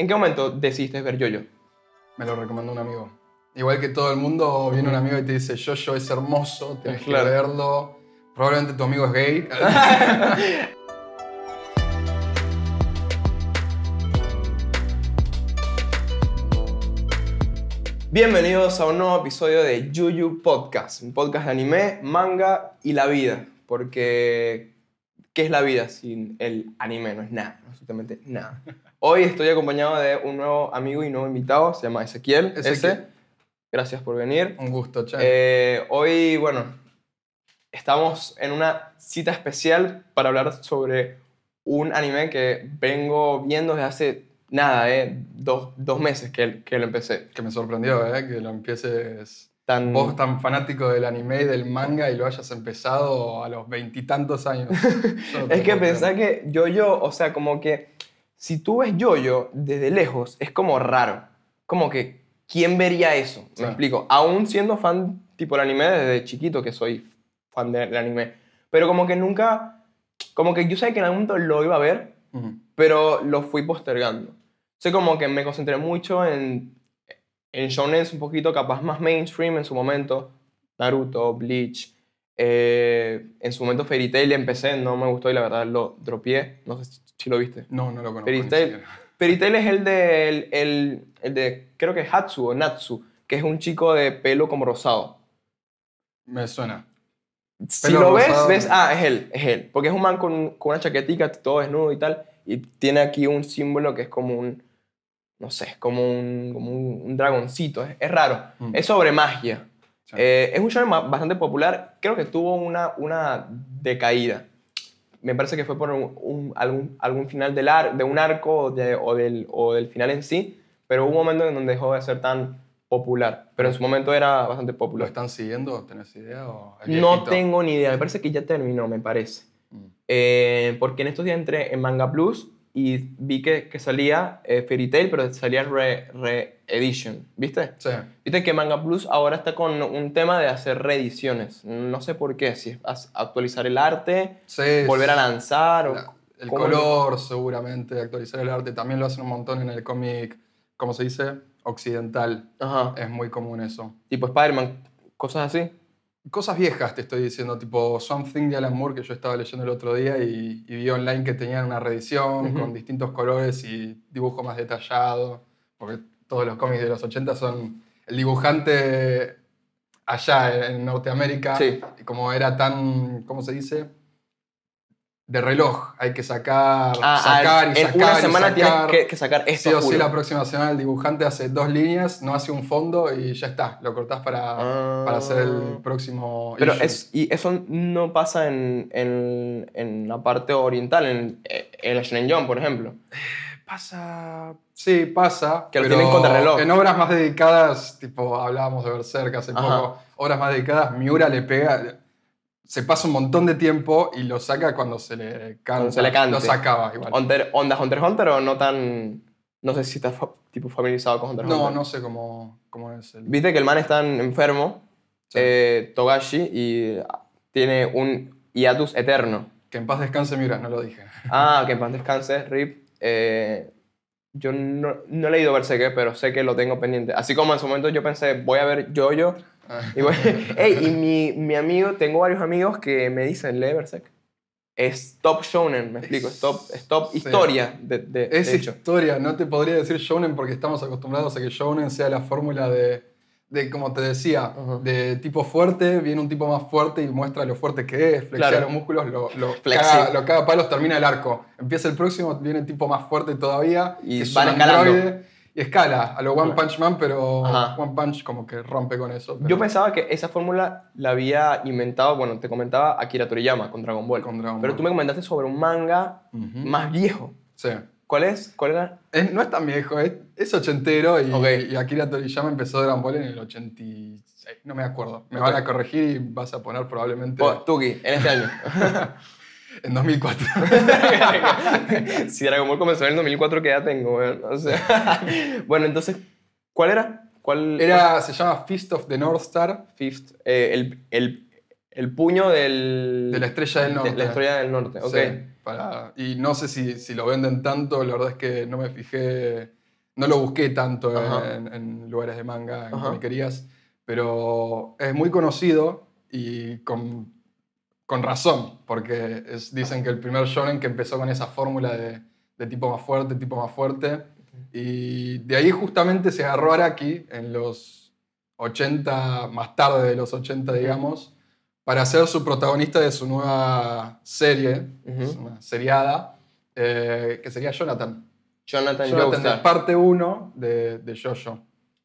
¿En qué momento decidiste ver Yoyo? Me lo recomendó un amigo. Igual que todo el mundo, viene un amigo y te dice, Yoyo es hermoso, tienes Claro. que verlo. Probablemente tu amigo es gay. Bienvenidos a un nuevo episodio de Yuyu Podcast, un podcast de anime, manga y la vida. Porque, ¿qué es la vida sin el anime? No es nada, absolutamente nada. Hoy estoy acompañado de un nuevo amigo y nuevo invitado, se llama Ezequiel. Ezequiel. Ese, gracias por venir. un gusto, che. Eh, hoy, bueno, estamos en una cita especial para hablar sobre un anime que vengo viendo desde hace nada, eh, dos, dos meses que, que lo empecé. que me sorprendió, ¿eh? Que lo empieces... Tan, Vos tan fanático del anime y del manga y lo hayas empezado a los veintitantos años. Yo es que pensá que Yo-Yo, o sea, como que si tú ves Yo-Yo desde lejos, es como raro. Como que, ¿quién vería eso? Sí. Me explico. Aún siendo fan tipo del anime desde chiquito, que soy fan del anime. Pero como que nunca, como que yo sabía que en algún momento lo iba a ver, pero lo fui postergando. O sea, como que me concentré mucho en, en shonen un poquito capaz más mainstream en su momento. Naruto, Bleach. eh, en su momento Fairy Tail empecé, no me gustó y la verdad lo dropié. No sé si lo viste. No, no lo conozco. Fairy Tail es el de, el, el- el de, creo que Hatsu o Natsu, que es un chico de pelo como rosado. Me suena. Si Pelo lo ves, rosado. ves, ah, es él, es él. Porque es un man con, con una chaquetica, todo desnudo y tal. Y tiene aquí un símbolo que es como un, no sé, es como un, como un, un dragoncito. Es, es raro. Mm. Es sobre magia. Sí. Eh, es un ma- bastante popular. Creo que tuvo una, una decaída. Me parece que fue por un, un- algún, algún final del ar- de un arco o, de- o del, o del final en sí. Pero hubo un momento en donde dejó de ser tan popular. Pero en su momento era bastante ¿Lo popular. están siguiendo? ¿Tenés idea? o No tengo ni idea. Me parece que ya terminó, me parece. Mm. Eh, porque en estos días entré en Manga Plus y vi que, que salía eh, Fairy Tail, pero salía Re, Edition. ¿Viste? Sí. Viste que Manga Plus ahora está con un tema de hacer reediciones. No sé por qué. Si es actualizar el arte, Sí, volver a lanzar. o- la- el ¿cómo? color, seguramente, actualizar el arte. También lo hacen un montón en el cómic, ¿cómo se dice? Occidental. Ajá. Es muy común eso. Tipo Spider-Man, cosas así. Cosas viejas te estoy diciendo, tipo Something de Alan Moore que yo estaba leyendo el otro día y, y vi online que tenían una reedición con distintos colores y dibujo más detallado, porque todos los cómics de los 80 son el dibujante allá en Norteamérica, Sí. y como era tan, ¿cómo se dice? De reloj, hay que sacar, Ah, sacar ah, y en sacar una y semana tienes sacar. que, que sacar esto. Sí o sí, la próxima semana el dibujante hace dos líneas, no hace un fondo y ya está. Lo cortás para, Ah. para hacer el próximo. Pero issue. es, y eso no pasa en, en, en la parte oriental, en, en la Shonen Jump, por ejemplo. Pasa. Sí, pasa. Que lo pero tienen contrarreloj. En obras más dedicadas, tipo, hablábamos de Berserk hace Ajá. poco. Obras más dedicadas, Miura le pega. Se pasa un montón de tiempo y lo saca cuando se le canta. Cuando se le cante. Lo sacaba igual. Hunter, ¿Onda Hunter x Hunter o no tan...? No sé si estás tipo familiarizado con Hunter x No, Hunter. no sé cómo, cómo es el. Viste que el man está enfermo, Sí. eh, Togashi, y tiene un hiatus eterno. Que en paz descanse Miura, no lo dije. Ah, que en paz descanse, Rip. Eh, yo no, no he leído Berserk, pero sé que lo tengo pendiente. Así como en su momento yo pensé, voy a ver Jojo. Y, voy- Ey, y mi, mi amigo, tengo varios amigos que me dicen, lee Berserk. Es top shonen, me explico. Es top, es top Sí. historia, de, de, Es de hecho. historia, no te podría decir shounen porque estamos acostumbrados a que shounen sea la fórmula de, de como te decía, de tipo fuerte, viene un tipo más fuerte y muestra lo fuerte que es, flexia Claro. los músculos, lo, lo, caga, lo caga palos, termina el arco. Empieza el próximo, viene el tipo más fuerte todavía, Y van escalando. Escala a lo One Punch Man, pero Ajá. One Punch como que rompe con eso. pero Yo pensaba que esa fórmula la había inventado, bueno, te comentaba Akira Toriyama con Dragon Ball. con Dragon Pero Ball. tú me comentaste sobre un manga más viejo. Sí. ¿Cuál es? ¿Cuál era? Es- no es tan viejo, es, es ochentero y, Ok. y Akira Toriyama empezó Dragon Ball en el 86, no me acuerdo. Me van a corregir y vas a poner probablemente Oh, Tuki, en este año. en 2004. si Dragon Ball comenzó en el 2004, ¿qué edad tengo? weón? O sea, bueno, entonces, ¿cuál era? ¿Cuál Era, se llama Fist of the North Star, Fifth? Eh, el, el, el puño del... de la estrella del norte. de la estrella del norte, ok. Sí, para, y no sé si, si lo venden tanto, la verdad es que no me fijé no lo busqué tanto en, en lugares de manga, en Ajá. comiquerías, pero es muy conocido y con, con razón, porque es- dicen que el primer shonen que empezó con esa fórmula de, de tipo más fuerte, tipo más fuerte, y de ahí justamente se agarró Araki en los 80, más tarde de los 80, digamos, para ser su protagonista de su nueva serie, Ujú. es una seriada, eh, que sería Jonathan. Jonathan, Jonathan, Joestar. es parte 1 de, de Jojo.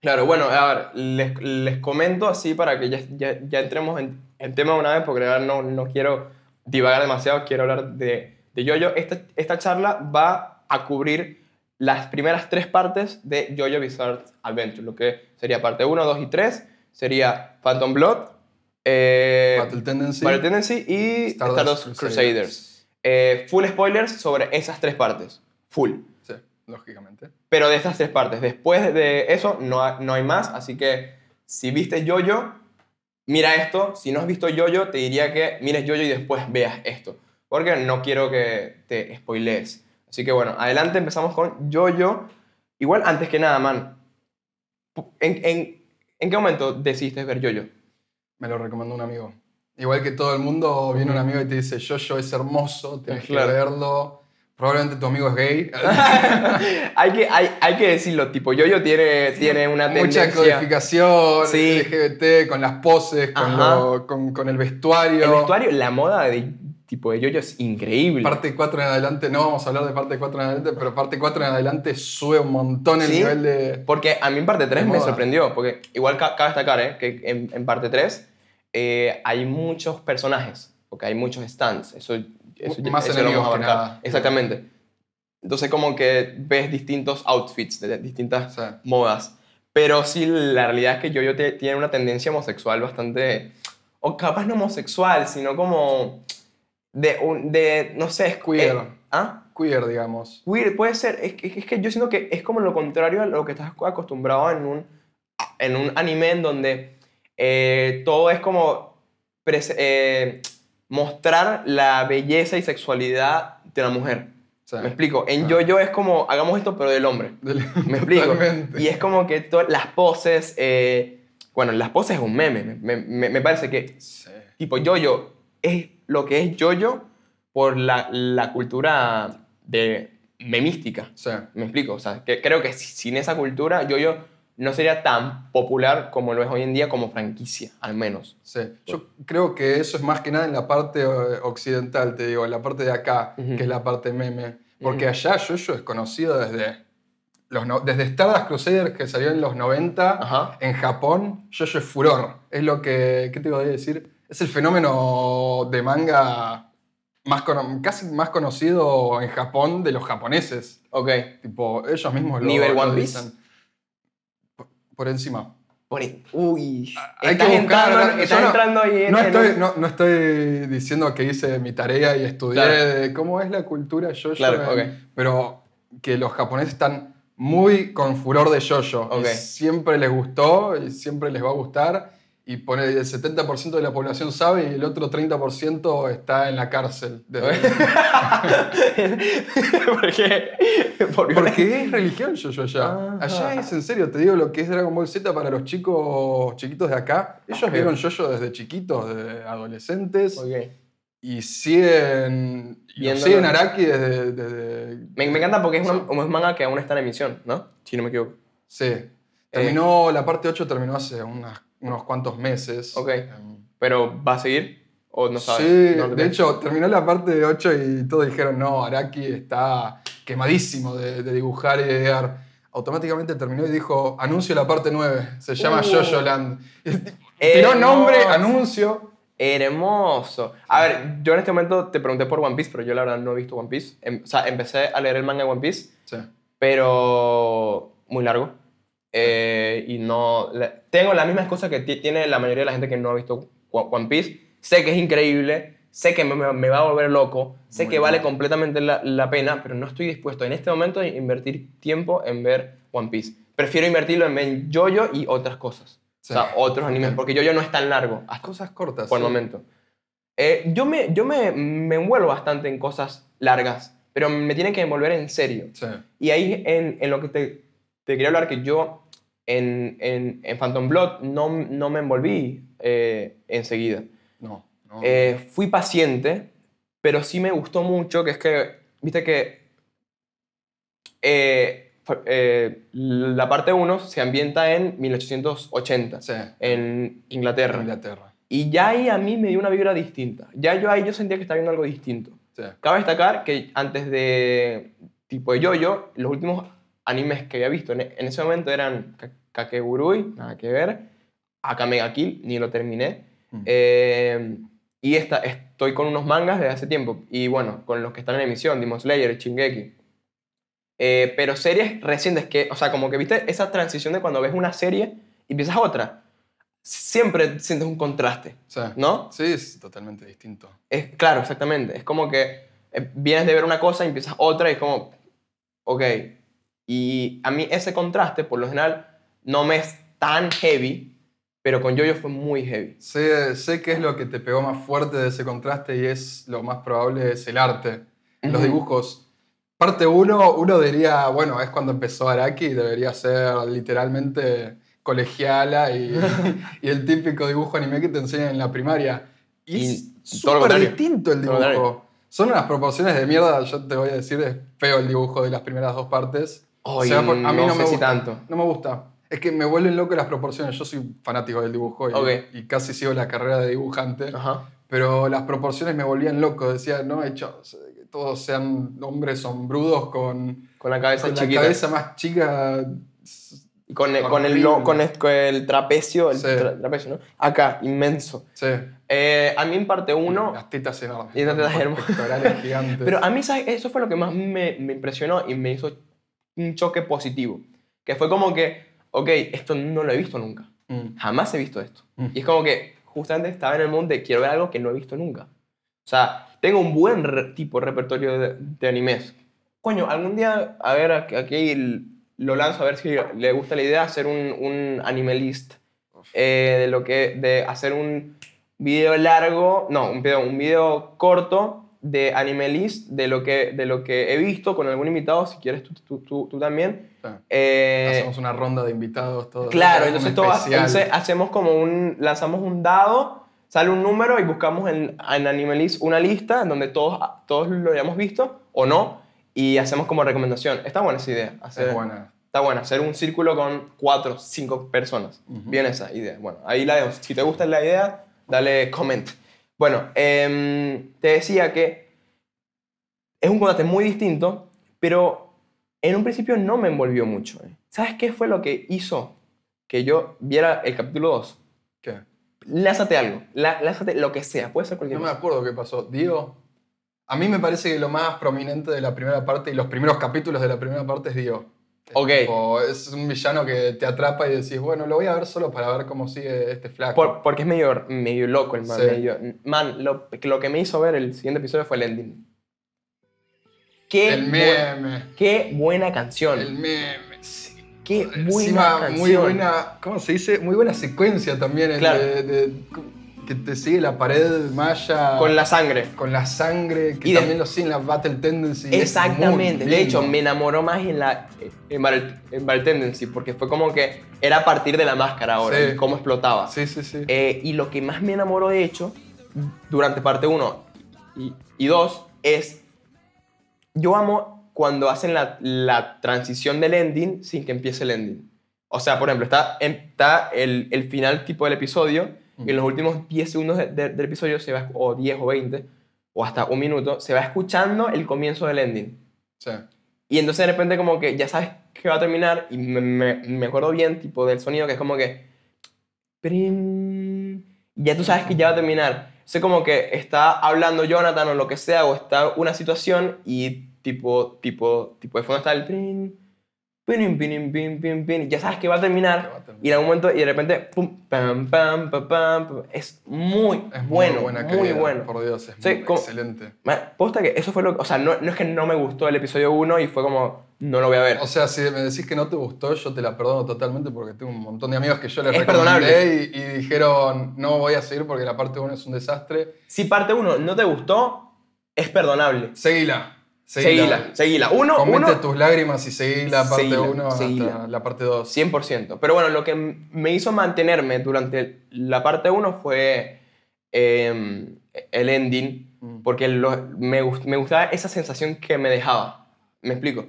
Claro, bueno, a ver, les, les comento así para que ya, ya, ya entremos en, en tema una vez, porque no, no quiero divagar demasiado, quiero hablar de, de Yoyo. Esta, esta charla va a cubrir las primeras tres partes de Jojo Bizarre Adventure, lo que sería parte 1, 2 y 3, sería Phantom Blood, eh, Battle Tendency. Battle Tendency y Stardust Stardust, Crusaders. Eh, full spoilers sobre esas tres partes, full. Lógicamente. Pero de estas tres partes. Después de eso no, ha- no hay más. Así que si viste Yoyo, mira esto. Si no has visto Yoyo, te diría que mires Yoyo y después veas esto. Porque no quiero que te spoilees. Así que bueno, adelante empezamos con Yoyo. Igual antes que nada, man. ¿En, en, en qué momento decidiste ver Yoyo? Me lo recomendó un amigo. Igual que todo el mundo, viene un amigo y te dice, Jojo es hermoso, tienes Claro. que verlo. Probablemente tu amigo es gay. hay, que, hay, hay que decirlo, tipo, Yoyo tiene, tiene una Mucha tendencia... codificación, Sí. LGBT, con las poses, con, lo- con, con el vestuario. El vestuario, la moda de tipo de Yoyo es increíble. Parte 4 en adelante, no vamos a hablar de parte 4 en adelante, pero parte 4 en adelante sube un montón el Sí. nivel de... Porque a mí en parte 3 De me sorprendió, porque igual ca- cabe destacar ¿eh? que en, en parte 3 eh, hay muchos personajes, porque hay muchos stands, eso, eso, Más eso lo enemigos abarcar. nada. Exactamente. Entonces como que ves distintos outfits de distintas sea, modas. Pero sí, la realidad es que Yoyo tiene una tendencia homosexual bastante... O capaz no homosexual, sino como... De, un- de no sé, es Queer. eh, ¿Ah? queer, digamos. Weird, puede ser. Es, que- es que yo siento que es como lo contrario a lo que estás acostumbrado en un, en un anime en donde eh, todo es como eh, mostrar la belleza y sexualidad de la mujer. Sea, Me explico. En ah. Yo-Yo es como, hagamos esto, pero del hombre. Me explico. Totalmente. Y es como que las poses. eh, bueno, las poses es un meme. Me, me- me parece que Sí. tipo Yoyo es lo que es Yoyo por la, la cultura de memística. Sea, Me explico, o sea, que creo que si- sin esa cultura Yoyo no sería tan popular como lo es hoy en día como franquicia, al menos. Sí, yo creo que eso es más que nada en la parte eh, occidental, te digo, en la parte de acá, que es la parte meme. Porque allá es conocido desde, los no- desde Stardust Crusaders, que salió en los 90, Ajá. en Japón, Jojo es furor. Es lo que, ¿qué te voy a decir? Es el fenómeno de manga más casi más conocido en Japón de los japoneses. Ok. Tipo, ellos mismos lo ¿Nivel lo One Piece? dicen. Por, encima. Por ahí- Uy. Hay estás que buscar, entrando, ¿no? estás Yo no- entrando ahí en No estoy, no, no estoy diciendo que hice mi tarea y estudié Claro. de cómo es la cultura yoyo, Claro, en- ok. pero que los japoneses están muy con furor de yoyo. Ok. Y siempre les gustó y siempre les va a gustar. Y pone el 70% de la población sabe y el otro 30% está en la cárcel. Desde- ¿Por qué? Porque, Porque es religión yoyo allá. Ajá. Allá es en serio, te digo lo que es Dragon Ball Z para los chicos chiquitos de acá. Ellos Ok. vieron yoyo desde chiquitos, de adolescentes. Ok. y siguen, y siguen Araki desde, desde- Me, me encanta porque es, una- un manga que aún está en emisión, ¿no? Si no me equivoco. Sí. Terminó, la parte 8 terminó hace unas- unos cuantos meses. Ok. Em, Pero ¿va a seguir? ¿O no sabes? Sí, No de hecho, terminó la parte 8 y todos dijeron, no, Araki está quemadísimo de, de dibujar y de idear. Automáticamente terminó y dijo, anuncio la parte 9, se llama Uh. Jojo Land. Tiró nombre, anuncio. Hermoso. A ver, yo en este momento te pregunté por One Piece, pero yo la verdad no he visto One Piece. Em- o sea, empecé a leer el manga de One Piece, Sí. pero muy largo. Eh, y no... tengo la misma excusa que ti- tiene la mayoría de la gente que no ha visto One Piece. Sé que es increíble, sé que me, me- va a volver loco, sé Muy que vale completamente la, la pena, pero no estoy dispuesto en este momento a invertir tiempo en ver One Piece. Prefiero invertirlo en ver Jojo y otras cosas. Sí. O sea, otros animes, porque Jojo no es tan largo. hasta Cosas cortas. por el sí. momento. Eh, yo me, yo me, me envuelvo bastante en cosas largas, pero me tienen que envolver en serio. Sí. Y ahí en, en lo que te te quería hablar que yo en, en, en Phantom Blood no, no me envolví eh, enseguida. No, no. Eh, fui paciente, pero sí me gustó mucho, que es que, viste que eh, eh, la parte 1 se ambienta en 1880, sí, en Inglaterra. Inglaterra. Y ya ahí a mí me dio una vibra distinta. Ya yo ahí yo sentía que estaba viendo algo distinto. Sí. Cabe destacar que antes de tipo de Yoyo, los últimos animes que había visto en, en ese momento eran Ka- Kakegurui, nada que ver, Akame ga Kill, ni lo terminé. Mm. Eh, y esta, estoy con unos mangas desde hace tiempo. Y bueno, con los que están en emisión, Demon Slayer, Shingeki. Eh, pero series recientes que, o sea, como que viste esa transición de cuando ves una serie y empiezas otra. Siempre sientes un contraste, Sí. ¿no? Sí, es totalmente distinto. Es, claro, exactamente. Es como que eh, vienes de ver una cosa y empiezas otra y es como, ok. Y a mí ese contraste, por lo general, no me es tan heavy, pero con Jojo fue muy heavy. Sé, sé qué es lo que te pegó más fuerte de ese contraste y es lo más probable es el arte, los Ujú. dibujos. Parte 1, uno diría, bueno, es cuando empezó Araki, debería ser literalmente colegiala y, y el típico dibujo anime que te enseñan en la primaria. Y, Y es súper distinto el dibujo. Son unas proporciones de mierda, yo te voy a decir, es feo el dibujo de las primeras dos partes. Ay, sea, por- a mí no, no me si gusta. tanto. No me gusta. Es que me vuelven loco las proporciones. Yo soy fanático del dibujo y, Ok. y casi sigo la carrera de dibujante. Ajá. Pero las proporciones me volvían loco. Decía, no, he hecho que todos sean hombres sombrudos con, Con la cabeza con la chiquita. cabeza más chica. Y con, el, con, el, con, el, con el trapecio, el Sí. tra- trapecio, ¿no? Acá, inmenso. Sí. Eh, a mí en parte 1, Las tetas enormes. Y las tetas hermosas. Gigantes. Pero a mí, ¿sabes? Eso fue lo que más me, me impresionó y me hizo un choque positivo. Que fue como que, ok, esto no lo he visto nunca. Mm. Jamás he visto esto. Mm. Y es como que justamente estaba en el mundo de quiero ver algo que no he visto nunca. O sea, tengo un buen tipo de repertorio de, de animes. Coño, algún día, a ver, aquí- lo lanzo a ver si le gusta la idea de hacer un, un anime list. eh, de lo que, de hacer un video largo, no, un video, un video corto de anime list de lo que, de lo que he visto con algún invitado, si quieres tú, tú, tú, tú también. Sí. Eh, Hacemos una ronda de invitados todos. Claro, entonces, todo- hacemos como un, lanzamos un dado, sale un número y buscamos en, en Animalist una lista en donde todos, todos lo hayamos visto o no y hacemos como recomendación. Está buena esa idea. Hacer, Es buena. Está buena, hacer un círculo con cuatro, cinco personas. Bien esa idea. Bueno, ahí la dejo. Si te gusta la idea, dale comment. Bueno, em, te decía que es un contraste muy distinto, pero en un principio no me envolvió mucho. ¿eh? ¿Sabes qué fue lo que hizo que yo viera el capítulo 2? ¿Qué? Lázate algo, lá- lázate lo que sea, puede ser cualquier No me acuerdo qué pasó. Dio. A mí me parece que lo más prominente de la primera parte y los primeros capítulos de la primera parte es Dio. Ok. tipo, es un villano que te atrapa y decís, bueno, lo voy a ver solo para ver cómo sigue este flaco. Por- porque es medio, medio loco el man. Sí. medio- man, lo, lo que me hizo ver el siguiente episodio fue el ending. Qué, el meme. qué buena canción. El meme. sí. qué buena Encima, canción. muy buena, ¿cómo se dice? Muy buena secuencia también. el Claro. de- de- que te sigue la pared maya. Con la sangre. con la sangre, que Y de- también lo sigue en la Battle Tendency. Exactamente. De hecho, me enamoró más en la en Battle, en Battle Tendency, porque fue como que era a partir de la máscara ahora, Sí. y cómo explotaba. Sí, sí, sí. Eh, y lo que más me enamoró, de hecho, durante parte 1 y 2, es. Yo amo cuando hacen la, la transición del ending sin que empiece el ending. O sea, por ejemplo, está, está el, el final tipo del episodio y en los últimos 10 segundos de- de- del episodio, se va, o 10 o 20, o hasta un minuto, se va escuchando el comienzo del ending. Sí. Y entonces de repente como que ya sabes que va a terminar y me, me, me acuerdo bien tipo del sonido que es como que... prin, y ya tú sabes que ya va a terminar. Es como que está hablando Jonathan o lo que sea o está una situación y tipo, tipo, tipo de fondo está el... prin, pin, pin, pin, pin, pin, ya sabes que va a terminar va a terminar. y en algún momento y de repente pum, pam, pam, pam, pam, pam. es muy Es bueno, muy buena muy bueno. Por Dios, es Sí, muy como- excelente. Posta que eso fue lo O sea, no, no es que no me gustó el episodio 1 y fue como, no lo voy a ver. O sea, si me decís que no te gustó, yo te la perdono totalmente porque tengo un montón de amigos que yo les Es recomendé y, y dijeron, no voy a seguir porque la parte 1 es un desastre. Si parte 1 no te gustó, es perdonable. Seguila. Seguila, seguila. Uno, Comente uno, tus lágrimas y seguí la parte Seguila, 1 hasta seguila. la parte 2. 100%. Pero bueno, lo que me hizo mantenerme durante la parte 1 fue eh, el ending, Mm. porque lo- me, me gustaba esa sensación que me dejaba. ¿Me explico?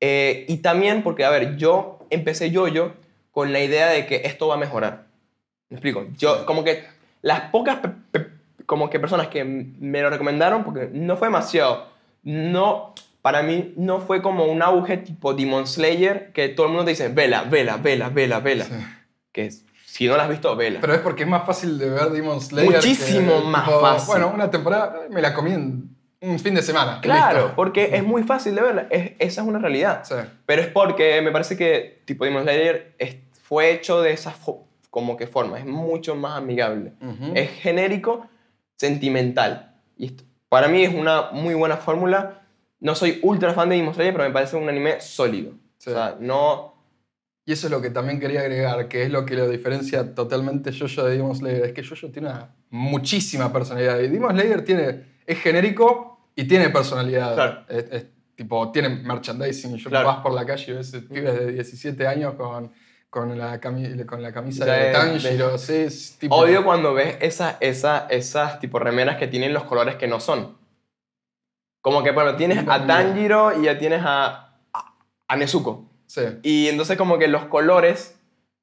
Eh, y también porque, a ver, yo empecé yo-yo con la idea de que esto va a mejorar. ¿Me explico? Yo, como que las pocas como que personas que me lo recomendaron, porque no fue demasiado, no, para mí no fue como un auge tipo Demon Slayer, que todo el mundo te dice, vela, vela, vela, vela, vela. Sí. Que si no la has visto, vela. Pero es porque es más fácil de ver Demon Slayer. Muchísimo que, más tipo, fácil. Bueno, una temporada me la comí en un fin de semana. claro, listo. porque es muy fácil de verla, es- esa es una realidad. Sí. Pero es porque me parece que tipo Demon Slayer es- fue hecho de esa como que forma, es mucho más amigable. Es genérico, sentimental. Y esto, para mí es una muy buena fórmula. No soy ultra fan de Demon Slayer, pero me parece un anime sólido. Sí. O sea, no... Y eso es lo que también quería agregar, que es lo que lo diferencia totalmente Jojo de Demon Slayer. Es que Jojo tiene una muchísima personalidad. Y Demon Slayer tiene, es genérico y tiene personalidad. Claro. Es, es tipo, tiene merchandising. Yo Claro. vas por la calle y ves pibes de 17 años con, con, la, cami- con la camisa de Tanjiro. Sí, tipo... Odio cuando ves esas, esas, esas tipo remeras que tienen los colores que no son. Como que, bueno, tienes a Tanjiro y ya tienes a, a, a Nezuko. Sí. Y entonces como que los colores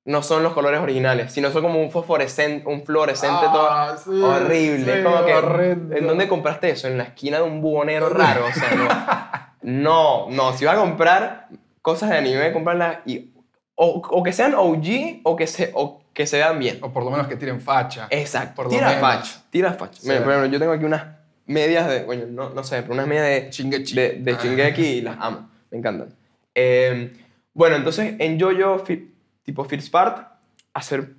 no son los colores originales, sino son como un fosforescente, un fluorescente Ah, sí, todo horrible. sí, como que, horrendo. ¿en dónde compraste eso? En la esquina de un bubonero raro. O sea, no, no, no. Si vas a comprar cosas de anime, comprarlas y... O, o que sean OG o que, se, o que se vean bien. O por lo menos que tiren facha. Exacto. Por lo Tira menos. facho. Tira facho. Sí. Mira, por ejemplo, yo tengo aquí unas medias de... Bueno, no, no sé, pero unas medias de Chingechi. de, de Ah. Y las amo. Me encantan. Eh, bueno, entonces en Jojo, fi- tipo First Part, hacer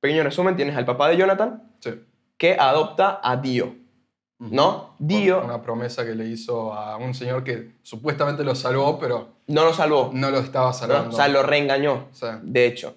pequeño resumen, tienes al papá de Jonathan Sí. que adopta a Dio. ¿No? Dio Una promesa que le hizo a un señor que supuestamente lo salvó, pero no lo salvó. no lo estaba ¿no? salvando. O sea, lo reengañó, O sea, de hecho.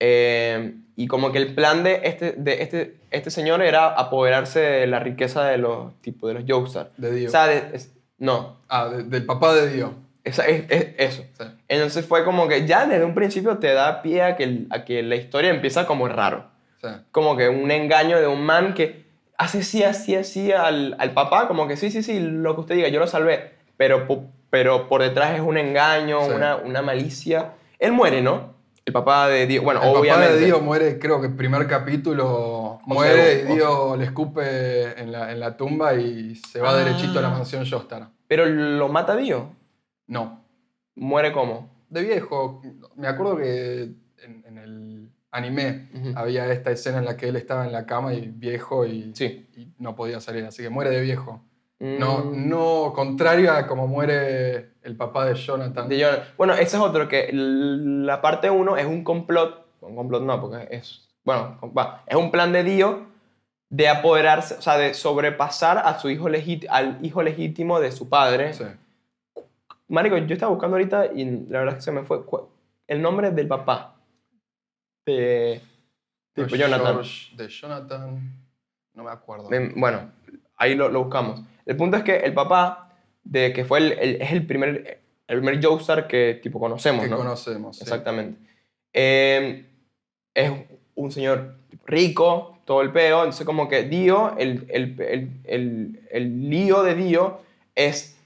Eh, y como que el plan de este, de este, este señor era apoderarse de la riqueza de los, tipo, de los Joestar. de Dio. O sea, de- es- no, ah, de- del papá de Dio. esa- es- es- eso. Sí. Entonces fue como que ya desde un principio te da pie a que, el- a que la historia empieza como raro. Sí. Como que un engaño de un man que hace sí, así, así al, al papá, como que sí, sí, sí, lo que usted diga, yo lo salvé. Pero, pero por detrás es un engaño, Sí. una, una malicia. Él muere, ¿no? El papá de Dios. Bueno, el obviamente. papá de Dio muere, creo que el primer capítulo muere sea, y o- Dio le escupe en la, en la tumba y se va Ah. derechito a la mansión Jostar. Pero lo mata Dios. No. Muere como. De viejo, me acuerdo que anime Ujú. había esta escena en la que él estaba en la cama y viejo y, Sí. y no podía salir, así que muere de viejo. No, Mm, no, contrario a como muere el papá de Jonathan. de Jonathan. Bueno, ese es otro que la parte 1 es un complot. Un complot no, porque es. Bueno, va, es un plan de Dios de apoderarse, o sea, de sobrepasar a su hijo al hijo legítimo de su padre. Sí. Marico, yo estaba buscando ahorita y la verdad es que se me fue el nombre del papá de, de George- Jonathan. de Jonathan, no me acuerdo. Bueno, ahí lo, lo buscamos. El punto es que el papá, de que fue el, el- es el primer, el primer Joestar que tipo conocemos, que ¿no? conocemos. sí. Exactamente. Eh, es un señor rico, todo el peo. Entonces, como que Dio, el, el, el, el, el lío de Dio es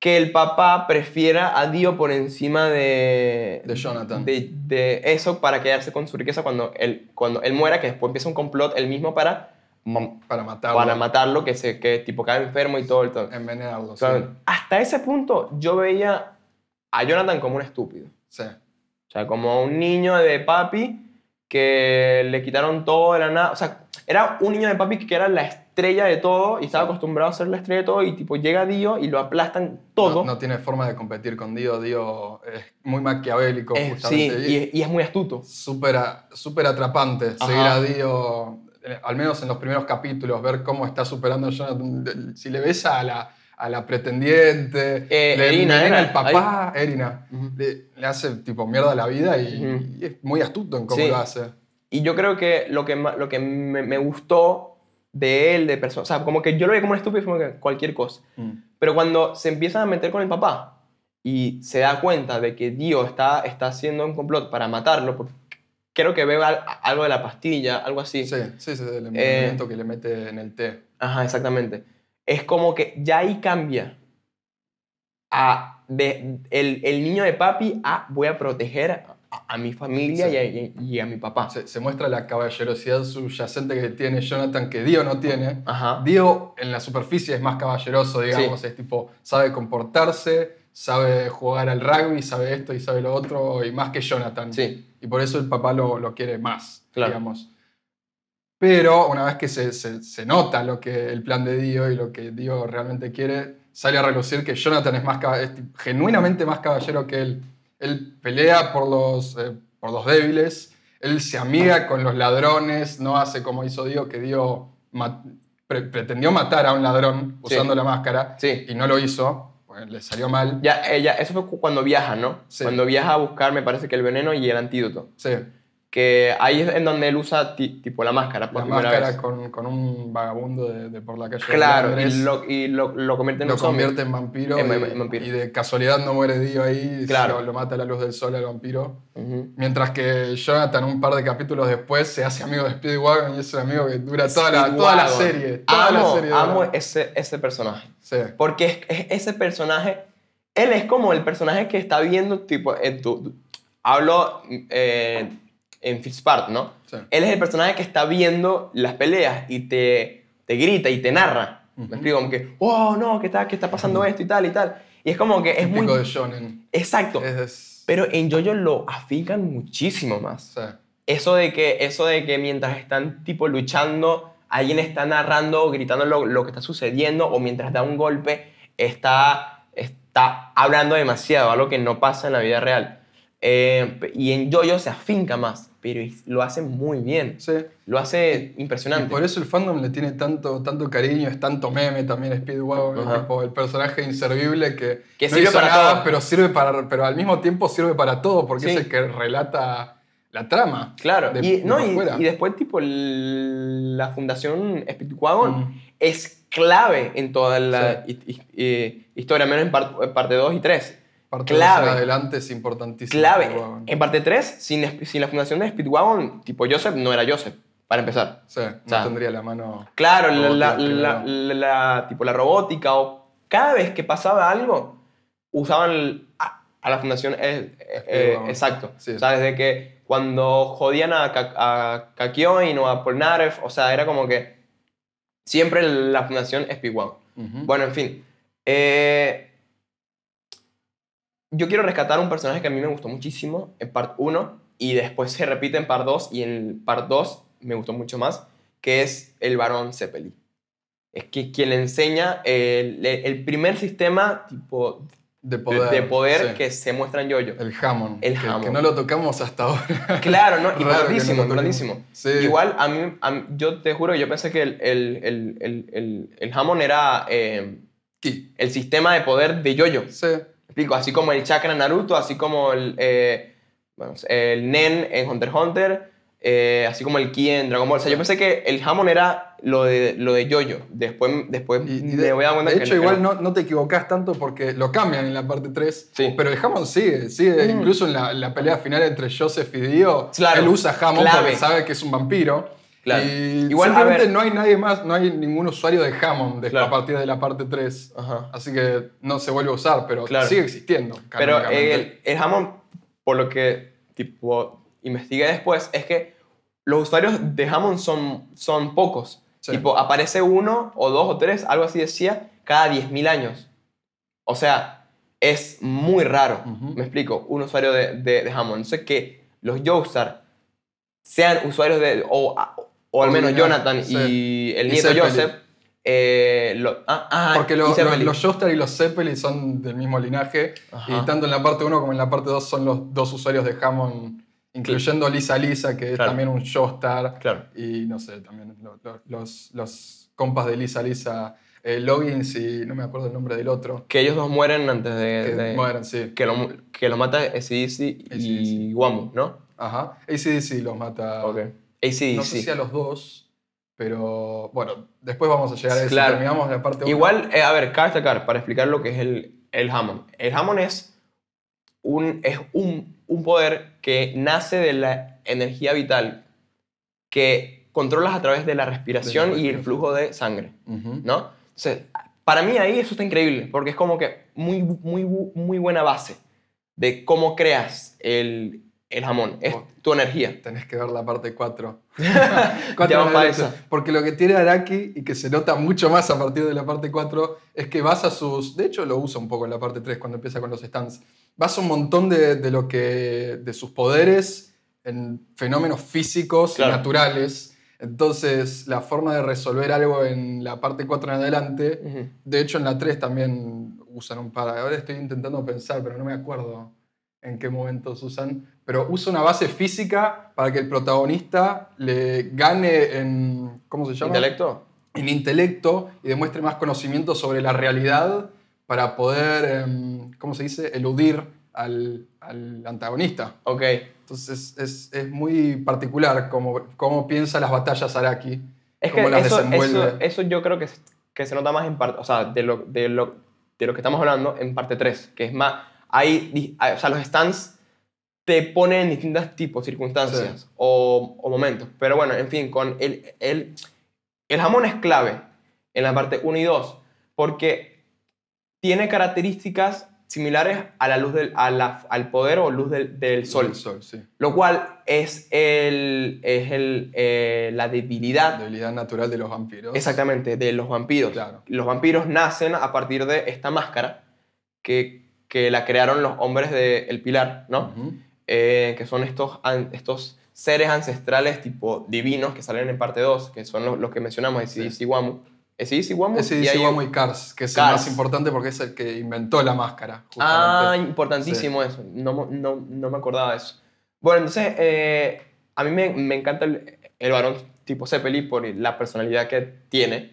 que el papá prefiera a Dio por encima de, De Jonathan. de, de eso para quedarse con su riqueza cuando él, cuando él muera, que después empieza un complot él mismo para, Para matarlo. para matarlo, que, se, que tipo cae enfermo y todo el todo. Envenenarlo. O sea, sí. Hasta ese punto yo veía a Jonathan como un estúpido. Sí. O sea, como un niño de papi que le quitaron todo de la nada. O sea, era un niño de papi que era la estrella de todo y estaba Sí. acostumbrado a ser la estrella de todo y tipo llega Dio y lo aplastan todo. No, no tiene forma de competir con Dio. Dio es muy maquiavélico, sí, justamente. y, es- y es muy astuto. súper súper atrapante Ajá. seguir a Dio, eh, al menos en los primeros capítulos, ver cómo está superando a Jonathan. Si le ves a la, a la pretendiente, Eh, le Erina era, al papá, Erina, Ujú. le, le hace tipo mierda la vida y, es muy astuto en cómo Sí. lo hace. Y yo creo que lo que, lo que me, me gustó de él, de persona, o sea, como que yo lo veía como un estúpido, como que cualquier cosa. Mm. Pero cuando se empiezan a meter con el papá y se da cuenta de que Dio está, está haciendo un complot para matarlo, porque creo que veo al- algo de la pastilla, algo así. Sí, sí, sí, el Eh, envenenamiento que le mete en el té. Ajá, exactamente. Es como que ya ahí cambia a de, el, el niño de papi a voy a proteger a, a mi familia Sí. y, a, y- y a mi papá. Se, se muestra la caballerosidad subyacente que tiene Jonathan que Dio no tiene. Ajá. Dio en la superficie es más caballeroso, digamos, es tipo, sabe comportarse, sabe jugar al rugby, sabe esto y sabe lo otro, y más que Jonathan. Sí, Y por eso el papá lo, lo quiere más, Claro. digamos. Pero una vez que se, se- se nota lo que el plan de Dio y lo que Dio realmente quiere, sale a relucir que Jonathan es, más, es genuinamente más caballero que él. Él pelea por los, eh, por los débiles, él se amiga con los ladrones, no hace como hizo Dio, que Dio pre- pretendió matar a un ladrón Sí. usando la máscara sí. y no lo hizo, pues, le salió mal. Ya, ella, eso fue cu- cuando viaja, ¿no? Sí. Cuando viaja a buscar, me parece que el veneno y el antídoto. Sí, Que ahí es en donde él usa ti- tipo la máscara por la primera máscara vez. con, con un vagabundo de, de por la calle. de Claro, Londres. y lo, y lo, lo convierte en lo un convierte en vampiro, En- y, en vampiro. y de casualidad no muere Dio ahí, Claro. lo, mata a la luz del sol al vampiro. Ujú. Mientras que Jonathan un par de capítulos después se hace amigo de Speedwagon y es un amigo que dura toda la, toda la serie. Toda amo, la serie amo ese, ese personaje. Sí, Porque es, es ese personaje, él es como el personaje que está viendo, tipo, en tu- hablo eh, en Fitzpatrick, ¿no? sí. Él es el personaje que está viendo las peleas y te, te grita y te narra. Ujú. Me explico, como que, oh, no, ¿qué está, qué está pasando esto y tal y tal? Y es como que es muy... Típico de Shonen. Exacto. Es, es- Pero en Jojo lo afincan muchísimo más. sí. Eso de que, eso de que mientras están tipo luchando, alguien está narrando, gritando lo, lo que está sucediendo, o mientras da un golpe, está, está hablando demasiado, algo que no pasa en la vida real. Eh, y en Jojo se afinca más, pero lo hace muy bien. Sí. Lo hace Y impresionante. por eso el fandom le tiene tanto, tanto cariño, es tanto meme también Speedwagon, Ajá. tipo el personaje inservible que, Que no sirve hizo para nada, todo. pero sirve para, pero al mismo tiempo sirve para todo porque Sí. es el que relata la trama. Claro, de- y, de no, y, y después tipo la fundación Speedwagon Mm. es clave en toda la hi- hi- eh, historia, menos en par- en parte 2 y 3. Parte clave. de adelante es importantísimo. Clave. En parte 3, sin, sin la fundación de Speedwagon, tipo Joseph no era Joseph, para empezar. Sí, no sea, tendría la mano. Claro, la, la- la- tipo la robótica o cada vez que pasaba algo, usaban a, a la fundación. eh, eh, eh, exacto. Sí. O sea, desde que cuando jodían a, a Kakyoin o a Polnareff, o sea, era como que siempre la fundación Speedwagon. Ujú. Bueno, en fin. Eh, yo quiero rescatar un personaje que a mí me gustó muchísimo en part 1 y después se repite en part 2 y en part 2 me gustó mucho más, que es el varón Zeppeli. Es que quien le enseña el, el primer sistema tipo de de poder, de poder sí. que se muestra en Yoyo. El Hammond. El que, Hammond. que no lo tocamos hasta ahora. Claro, ¿no? Que no Importantísimo, importantísimo. Sí. Igual, a mí, a mí- yo te juro, yo pensé que el, el, el, el, Hammond era eh, el sistema de poder de Yoyo. Sí. Explico, así como el chakra en Naruto, así como el, eh, bueno, el Nen en Hunter x Hunter, eh, así como el Ki en Dragon Ball. O sea, yo pensé que el Hammond era lo de, lo de Yoyo. Después, después Y, y me de, voy a dar cuenta de hecho, que igual no, no te equivocás tanto porque lo cambian en la parte 3. Sí. Pero el Hammond sigue, sigue. Mm. Incluso en la, la pelea final entre Joseph y Dio, Claro, él usa clave. porque sabe que es un vampiro. Claro. Y Igual, a simplemente ver- no hay nadie más, no hay ningún usuario de Hammond de- Claro. a partir de la parte 3. Ajá. Así que no se vuelve a usar, pero Claro. sigue existiendo. Pero canónicamente. el, el Hammond, por lo que tipo, investigué después, es que los usuarios de Hammond son, son pocos. Sí. Tipo, aparece uno o dos o tres, algo así decía, cada 10.000 años. O sea, es muy raro, Ujú. me explico, un usuario de, de, de Hammond. Entonces, que los Joestar sean usuarios de, o, o al menos Jonathan sí. y el Y nieto Zeppeli. Joseph, eh, lo- ah, ah, Porque y lo- los Joestar y los Zeppeli son del mismo linaje. Ajá. Y tanto en la parte 1 como en la parte 2 son los dos usuarios de Hammond, incluyendo Lisa Lisa, que es Claro. también un Joestar. Claro. Y no sé, también lo- lo- los, los compas de Lisa Lisa, eh, Loggins y no me acuerdo el nombre del otro. Que ellos dos mueren antes de... Que de- mueren, sí. que lo, que lo mata ACDC y. Wamu, ¿no? Ajá. ACDC los mata. Ok. ACDC. No sé si a los dos. Pero bueno, después vamos a llegar a eso. Claro. Terminamos la parte. Igual, eh, a ver, cabe destacar, para explicar lo que es el, el Hammond. El Hammond es, un, es un, un poder que nace de la energía vital que controlas a través de la respiración y el respiración. flujo de sangre, Ujú. ¿no? Entonces, para mí ahí eso está increíble, porque es como que muy, muy, muy buena base de cómo creas el, el jamón. Es tu energía. Tenés que ver la parte 4. Ya vamos para esa. Porque lo que tiene Araki, y que se nota mucho más a partir de la parte 4, es que basa sus... De hecho, lo usa un poco en la parte 3 cuando empieza con los stands. Basa un montón de, de lo que... de sus poderes en fenómenos físicos Claro. y naturales. Entonces, la forma de resolver algo en la parte 4 en adelante... De hecho, en la 3 también usan un par. Ahora estoy intentando pensar, pero no me acuerdo en qué momentos usan. Pero usa una base física para que el protagonista le gane en. ¿Cómo se llama? ¿Intelecto? En intelecto y demuestre más conocimiento sobre la realidad para poder, em, ¿cómo se dice?, eludir al, al antagonista. Ok. Entonces es, es muy particular cómo, cómo piensa las batallas Araki. Es que cómo las eso, desenvuelve. eso, eso yo creo que, que se nota más en parte, o sea, de lo, de, lo, de lo que estamos hablando en parte 3, que es más, hay, hay- o sea, los stands te ponen en distintos tipos, circunstancias Sí. o, o momentos. Pero bueno, en fin, con el, el, el jamón es clave en la parte 1 y 2, porque tiene características similares a la luz del, a la- al poder o luz del, del sol. El sol, sí. Lo cual es, el, es el, eh, la debilidad Debilidad natural de los vampiros. Exactamente, de los vampiros. Claro. Los vampiros nacen a partir de esta máscara que, que la crearon los hombres del Pilar, ¿no? Eh, que son estos, estos seres ancestrales tipo divinos que salen en parte 2, que son los, los que mencionamos, Sí. Esidis Iwamu. Esidis Iwamu Ese y y Cars, que es Cars. el más importante porque es el que inventó la máscara. Ah, justamente. importantísimo eso. No, no, no me acordaba de eso. Bueno, entonces, eh, a mí me, me encanta el, el varón tipo Zeppeli por la personalidad que tiene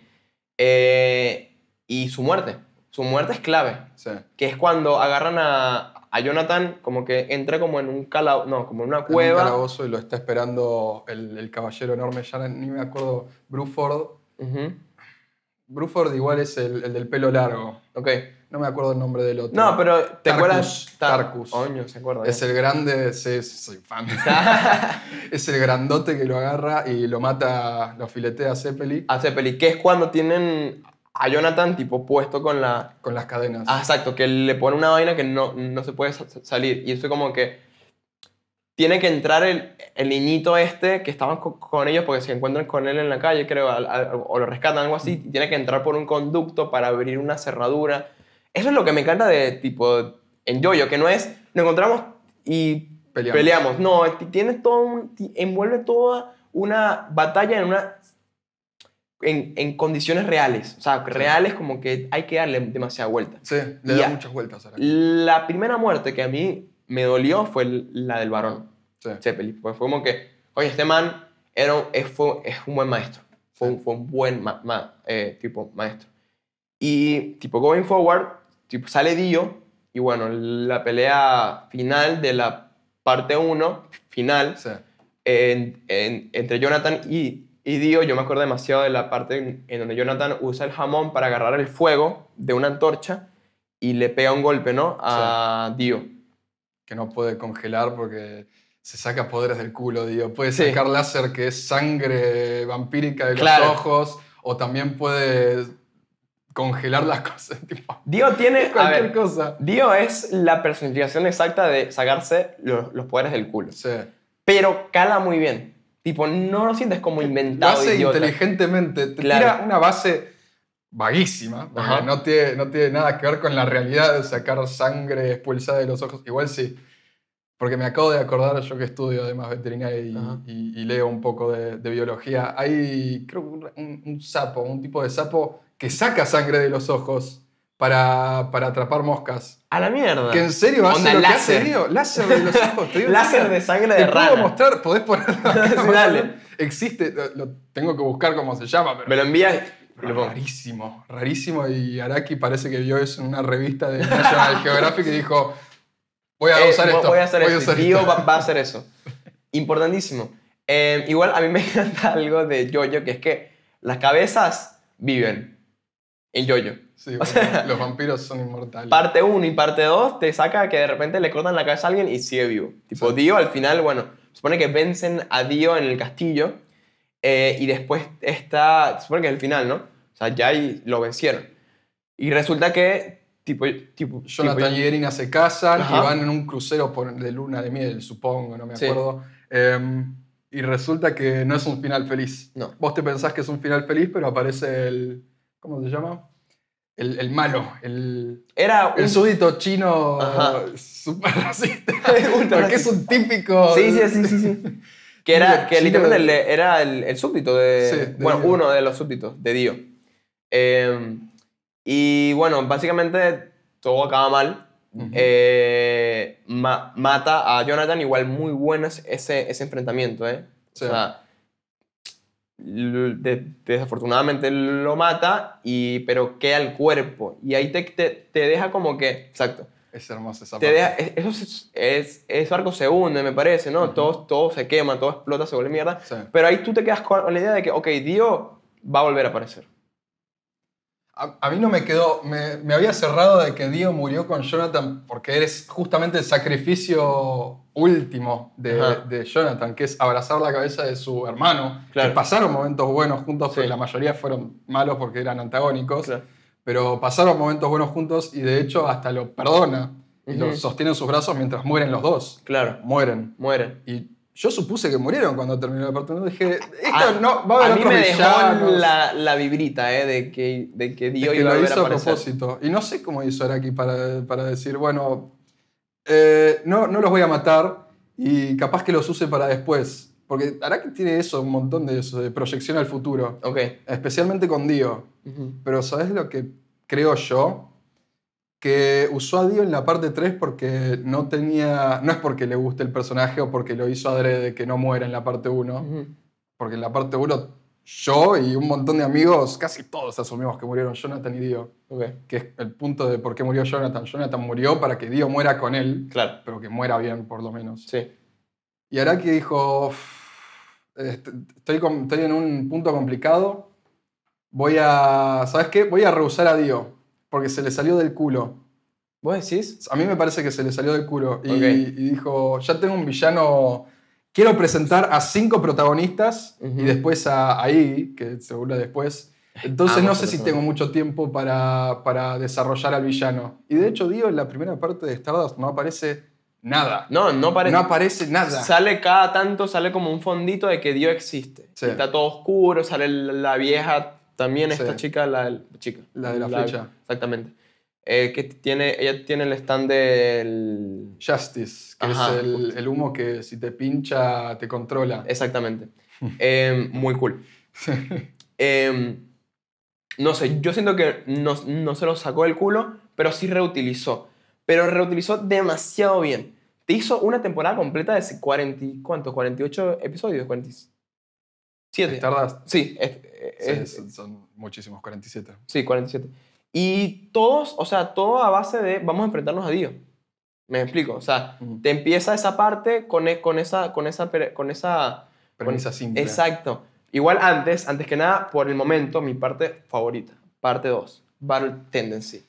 eh, y su muerte. Su muerte es clave, Sí. que es cuando agarran a, a Jonathan, como que entra como en un calao, no, como en una En un cueva. calabozo y lo está esperando el, el caballero enorme, ya ni me acuerdo, Bruford. Bruford igual es el, el del pelo largo. Ok. No me acuerdo el nombre del otro. No, pero ¿te Tarkus, acuerdas? Tar- Tarkus. Coño, se acuerda. Es el grande, sí, soy fan. a es el grandote que lo agarra y lo mata, lo filetea a Zeppeli Zeppeli, que es cuando tienen a Jonathan tipo puesto con la, con las cadenas. Ah, exacto, que le pone una vaina que no, no se puede sa- salir. Y eso como que tiene que entrar el, el niñito este que estaban co- con ellos porque se encuentran con él en la calle, creo, al- al- o lo rescatan, algo así. y tiene que entrar por un conducto para abrir una cerradura. Eso es lo que me encanta de tipo en Yoyo, que no es nos encontramos y Peleamos. peleamos. No, ti- tiene todo un- envuelve toda una batalla en una en, en condiciones reales. O sea, reales como que hay que darle demasiada vuelta. Sí, le Y da a- muchas vueltas ahora. La primera muerte que a mí me dolió fue la del varón, Sí. Zeppelin. Pues fue como que, oye, este man era, es, fue- es un buen maestro. Fue, un, fue un buen ma- ma- eh, tipo maestro. Y tipo, going forward, tipo, sale Dio. Y bueno, la pelea final de la parte 1, final, Sí. en- en- entre Jonathan y, y Dio, yo me acuerdo demasiado de la parte en, en donde Jonathan usa el jamón para agarrar el fuego de una antorcha y le pega un golpe, ¿no? A Dio. que no puede congelar porque se saca poderes del culo, digo. Puede Sí. sacar láser que es sangre vampírica de los Claro. ojos, o también puede congelar las cosas, tipo, Dio tiene, a cualquier ver, cosa. Dio es la personificación exacta de sacarse los, los poderes del culo. Sí. Pero cala muy bien. Tipo, no lo sientes como Lo inventado, hace idiota. inteligentemente, te Claro. tira una base vaguísima, no tiene, no tiene nada que ver con la realidad de sacar sangre expulsada de los ojos. Igual sí, porque me acabo de acordar, yo que estudio además veterinaria y, Ajá. y- y leo un poco de, de biología, hay creo un sapo, un tipo de sapo que saca sangre de los ojos para, para atrapar moscas. A la mierda. Que en serio hace Onda lo que láser. hace Dio. Láser de los ojos. te digo en Láser de sangre de Te puedo rana. mostrar, podés ponerlo acá, Sí, dale. Existe, lo, lo tengo que buscar cómo se llama, pero Me lo envías lo rarísimo, rarísimo. Y Araki parece que vio eso en una revista de National Geographic y dijo, voy a Eh, usar esto. Voy a hacer esto. usar y Dio esto". va, va a hacer eso. Importantísimo. Eh, igual a mí me encanta algo de Jojo, que es que las cabezas viven en yoyo. Sí, O bueno, sea- los vampiros son inmortales. Parte 1 y parte 2 te saca que de repente le cortan la cabeza a alguien y sigue vivo. Tipo, Sí. Dio al final, bueno, supone que vencen a Dio en el castillo eh, y después está, supone que es el final, ¿no? O sea, ya ahí lo vencieron. Y resulta que, tipo, tipo, Jonathan tipo- y Erina se casan Ajá. y van en un crucero por- de luna de miel, supongo, no me Sí. acuerdo. Em, y resulta que no es un final feliz. No. Vos te pensás que es un final feliz, pero aparece el. ¿Cómo se llama? El, el malo, el, Era un... el súbdito chino Ajá. super racista. Porque es un típico. Sí, sí, sí, sí, sí. Que era, que literalmente el- era el, el súbdito de, Sí, de Bueno, Dio. uno de los súbditos de Dio. Eh, y bueno, básicamente todo acaba mal. Ujú. Eh, ma- mata a Jonathan, igual muy bueno es ese, ese enfrentamiento, ¿eh? Sí. O sea, desafortunadamente lo mata, y, pero queda el cuerpo. Y ahí te, te, te deja como que... Exacto. Es hermosa esa Te parte. deja, es- eso es, es, ese arco se hunde, me parece, ¿no? Ujú. todo, todo se quema, todo explota, se vuelve mierda. Sí. Pero ahí tú te quedas con la idea de que, ok, Dio va a volver a aparecer. A, a mí no me quedó, me, me había cerrado de que Dio murió con Jonathan porque eres justamente el sacrificio último de, Jonathan, que es abrazar la cabeza de su hermano. Claro. Que pasaron momentos buenos juntos, Sí. pero la mayoría fueron malos porque eran antagónicos. Claro. Pero pasaron momentos buenos juntos y de hecho hasta lo perdona y lo Ujú. sostiene en sus brazos mientras mueren los dos. Claro, Mueren. mueren. Y yo supuse que murieron cuando terminó la parte 1. Dije, esto A- no, va a haber a mí me dejó la, la vibrita, ¿eh? De que, de que Dio Es que iba lo a hizo a propósito. Y no sé cómo hizo Araki para, para decir, bueno, eh, no, no los voy a matar y capaz que los use para después. Porque Araki tiene eso, un montón de eso, de proyección al futuro. Ok. Especialmente con Dio. Pero ¿sabes lo que creo yo? Que usó a Dio en la parte 3 porque no tenía... No es porque le guste el personaje o porque lo hizo adrede que no muera en la parte 1. Ujú. Porque en la parte 1 yo y un montón de amigos, casi todos asumimos que murieron Jonathan y Dio que es el punto de por qué murió Jonathan. Jonathan murió para que Dio muera con él, claro. pero que muera bien, por lo menos. Sí. Y Araki dijo, "Uf, est- estoy, estoy en un punto complicado, voy a, ¿sabes qué? Voy a rehusar a Dio, porque se le salió del culo. ¿Vos decís? A mí me parece que se le salió del culo. Y, Ok. y dijo, ya tengo un villano, quiero presentar a cinco protagonistas Ujú. y después a, a Iggy, que seguro después. Entonces no sé si tengo mucho tiempo para, para desarrollar al villano. Y de hecho, Dio en la primera parte de Stardust no aparece nada. No, no parece. No aparece nada. Sale cada tanto, sale como un fondito de que Dio existe. Sí. Está todo oscuro, sale la vieja, también esta Sí. chica, la chica. La de la flecha. Exactamente. Eh, que tiene, ella tiene el stand del... Justice, que Ajá, es el, humo que si te pincha te controla. Exactamente. Eh, muy cool. Eh, no sé, yo siento que no, no se lo sacó del culo, pero sí reutilizó. Pero reutilizó demasiado bien. Te hizo una temporada completa de 40, y- ¿cuántos? 48 episodios, 47. Stardust. Sí, es- Sí, es- son- son muchísimos, 47. sí, 47. Y todos, o sea, todo a base de vamos a enfrentarnos a Dios. Me explico, o sea, te empieza esa parte con, e- con esa, con esa, con esa Premisa simple. Exacto. Igual antes, antes que nada, por el momento, mi parte favorita. Parte 2. Battle Tendency.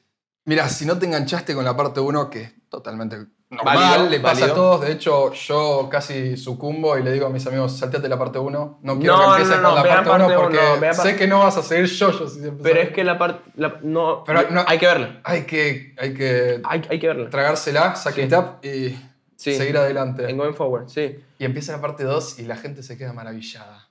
Mira, si no te enganchaste con la parte 1, que es totalmente normal, Válido, le pasa válido. a todos. De hecho, yo casi sucumbo y le digo a mis amigos, salteate la parte 1. No quiero No, que empieces no, no, con la parte 1 parte porque uno, sé que no vas a seguir yo, yo si. Pero es que la parte... no, Pero no- Hay que verla. Hay que, hay que Hay, hay que verla. tragársela, sack Sí. it up y Sí. seguir adelante. En Going Forward, sí. Y empieza la parte 2 y la gente se queda maravillada.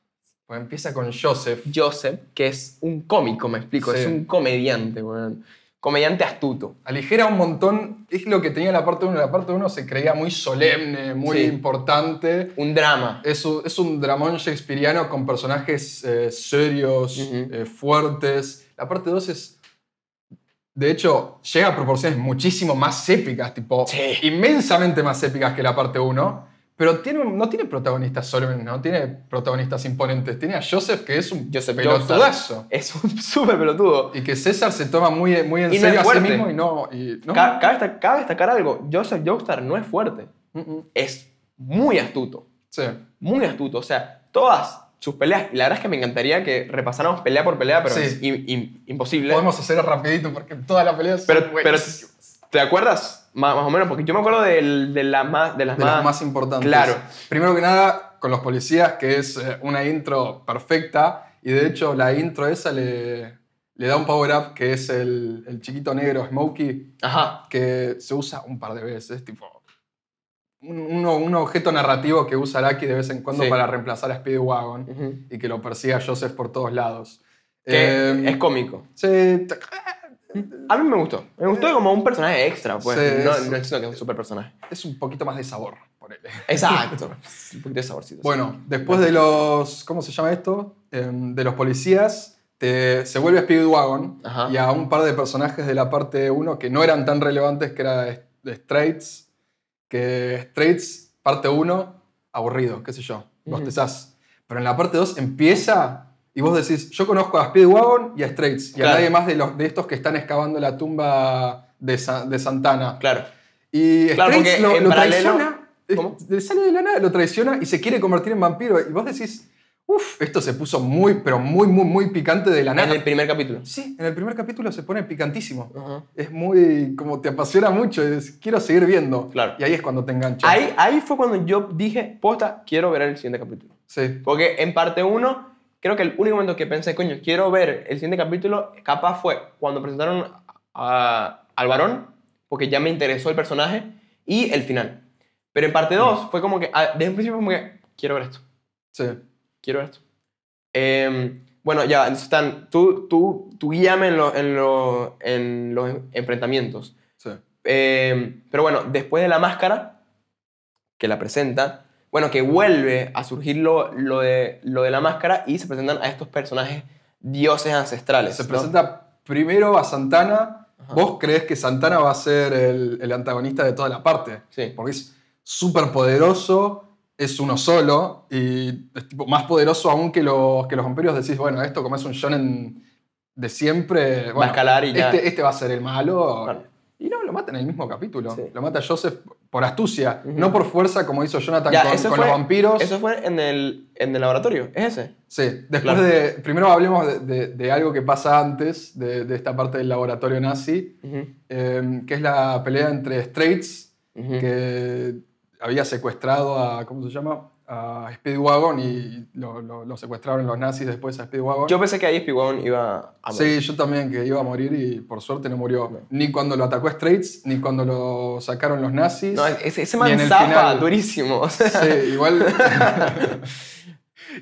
Pues empieza con Joseph. Joseph, que es un cómico, me explico. Sí. Es un comediante, weón. Comediante astuto. Aligera un montón, es lo que tenía la parte 1. La parte 1 se creía muy solemne, muy Sí. importante. Un drama. Es un, es un dramón shakespeariano con personajes eh, serios, eh, fuertes. La parte 2 es. De hecho, llega a proporciones muchísimo más épicas, tipo. Sí. Inmensamente más épicas que la parte 1. Pero tiene, no tiene protagonistas solemnes, no tiene protagonistas imponentes. Tiene a Joseph, que es un Joseph pelotudazo. Es un súper pelotudo. Y que César se toma muy, muy en Y serio a sí mismo y no. Y, no. Ca- Cabe, destac- cabe destacar algo. Joseph Joestar no es fuerte. Es muy astuto. Sí. muy astuto. O sea, todas sus peleas. La verdad es que me encantaría que repasáramos pelea por pelea, pero Sí. es im- im- imposible. Podemos hacer rapidito porque toda la pelea es Pero, pero ¿te acuerdas? Más, más o menos, porque yo me acuerdo del- de, las más, de las de más... las más importantes. Claro. Primero que nada, con los policías, que es eh, una intro perfecta. Y de hecho, la intro esa le, le da un power-up, que es el, el chiquito negro Smokey, Ajá. que se usa un par de veces. Tipo, un, uno- un objeto narrativo que usa Lucky de vez en cuando Sí. para reemplazar a Speedwagon Ujú. y que lo persiga Joseph por todos lados. Que Eh, es cómico. sí, t- A mí me gustó. Me gustó como un personaje extra, pues. Sí, no, es- no es que es un super personaje. es un poquito más de sabor, por él. Exacto. un poquito de saborcito. sí. Bueno, después de los. ¿Cómo se llama esto? Em, de los policías, te- se vuelve Speedwagon Ajá. y a un par de personajes de la parte 1 que no eran tan relevantes, que era de Straits. Que Straits, parte 1, aburrido, qué sé yo, bostezás. Pero en la parte 2 empieza y vos decís: Yo conozco a Speedwagon y a Straits y Claro. a nadie más de, los, de estos que están excavando la tumba de, Sa- de Santana. Claro. Y Claro, Straits lo, en traiciona. ¿Cómo? Le sale de la nada, lo traiciona y se quiere convertir en vampiro. Y vos decís, uff, esto se puso muy, pero muy, muy, muy picante de la En nada. el primer capítulo. Sí, en el primer capítulo se pone picantísimo. Es muy, como te apasiona mucho, y dices, quiero seguir viendo. Claro. Y ahí es cuando te engancha. Ahí, ahí fue cuando yo dije, posta, quiero ver el siguiente capítulo. Sí, Porque en parte 1, creo que el único momento que pensé, coño, quiero ver el siguiente capítulo, capaz fue cuando presentaron a- al varón, porque ya me interesó el personaje, y el final. Pero en parte 2 fue como que, ah, desde un principio como que, quiero ver esto, sí. quiero ver esto. Em, bueno, ya, están, tú, tú, tú guíame en, lo- en, lo- en los enfrentamientos. sí. Eh, pero bueno, después de la máscara, que la presenta, bueno, que vuelve a surgir lo, lo de, lo de la máscara y se presentan a estos personajes dioses ancestrales. Se ¿no? presenta primero a Santana. Ajá. Vos crees que Santana va a ser el, el antagonista de toda la parte. Sí. Porque es súper poderoso, es uno solo y es tipo más poderoso aún que los, que los vampiros. Decís, bueno, esto como es un shonen de siempre, Va a bueno, escalar y ya. este, este va a ser el malo. Claro. Y no, lo mata en el mismo capítulo. Sí. Lo mata Joseph por astucia, no por fuerza como hizo Jonathan Ya, con, eso con fue- los vampiros. Eso fue en el, en el laboratorio, ¿es ese? Sí, después Claro. de. Primero hablemos de, de- de algo que pasa antes de, de esta parte del laboratorio nazi, eh, que es la pelea entre Straits, que había secuestrado a. ¿Cómo se llama? A Speedwagon y lo, lo- lo secuestraron los nazis después a Speedwagon. Yo pensé que ahí Speedwagon iba a Sí, yo también que iba a morir y por suerte no murió. Ni cuando lo atacó Straits, ni cuando lo sacaron los nazis. No, ese, ese man zafa final. durísimo. Sí, igual.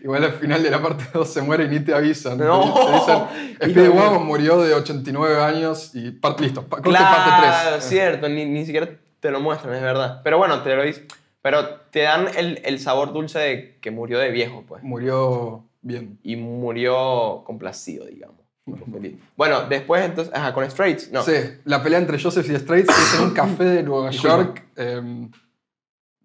igual al final de la parte 2 se muere y ni te avisan. No. Te dicen, Speedwagon murió de 89 años y parte, listo, pa- corte Claro, parte 3. cierto, ni, ni siquiera te lo muestran, es verdad. Pero bueno, te lo dicen. Pero te dan el, el sabor dulce de que murió de viejo, pues. Murió bien. Y murió complacido, digamos. Bueno, después entonces, ajá, con Straits, no. Sí, la pelea entre Joseph y Straits es en un café de Nueva. York, em,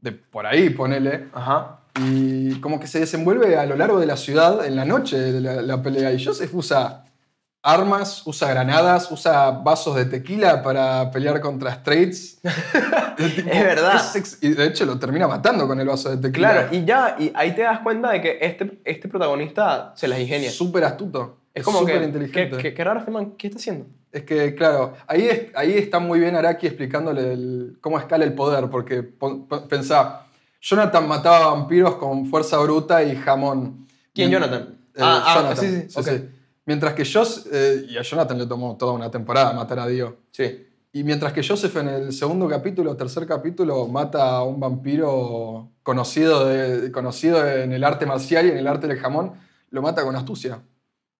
de por ahí, ponele. Ajá. Y como que se desenvuelve a lo largo de la ciudad en la noche de la, la pelea. Y Joseph usa armas, usa granadas, usa vasos de tequila para pelear contra Straits. Es tipo- Es verdad. es y de hecho lo termina matando con el vaso de tequila. Claro, y ya, y ahí te das cuenta de que este, este protagonista se las ingenia. Súper astuto. Es como súper que, inteligente. ¿qué, qué, raro este man, ¿qué está haciendo? Es que, claro, ahí, es- ahí está muy bien Araki explicándole el- cómo escala el poder, porque pensá, Jonathan mataba vampiros con fuerza bruta y jamón. ¿Quién, Mien- Jonathan? Eh, ah, ah, Jonathan, sí, sí, ok. Mientras que Jos, eh, y a Jonathan le tomó toda una temporada matar a Dio. Sí. Y mientras que Joseph en el segundo capítulo, tercer capítulo, mata a un vampiro conocido, de- conocido en el arte marcial y en el arte del jamón, lo mata con astucia.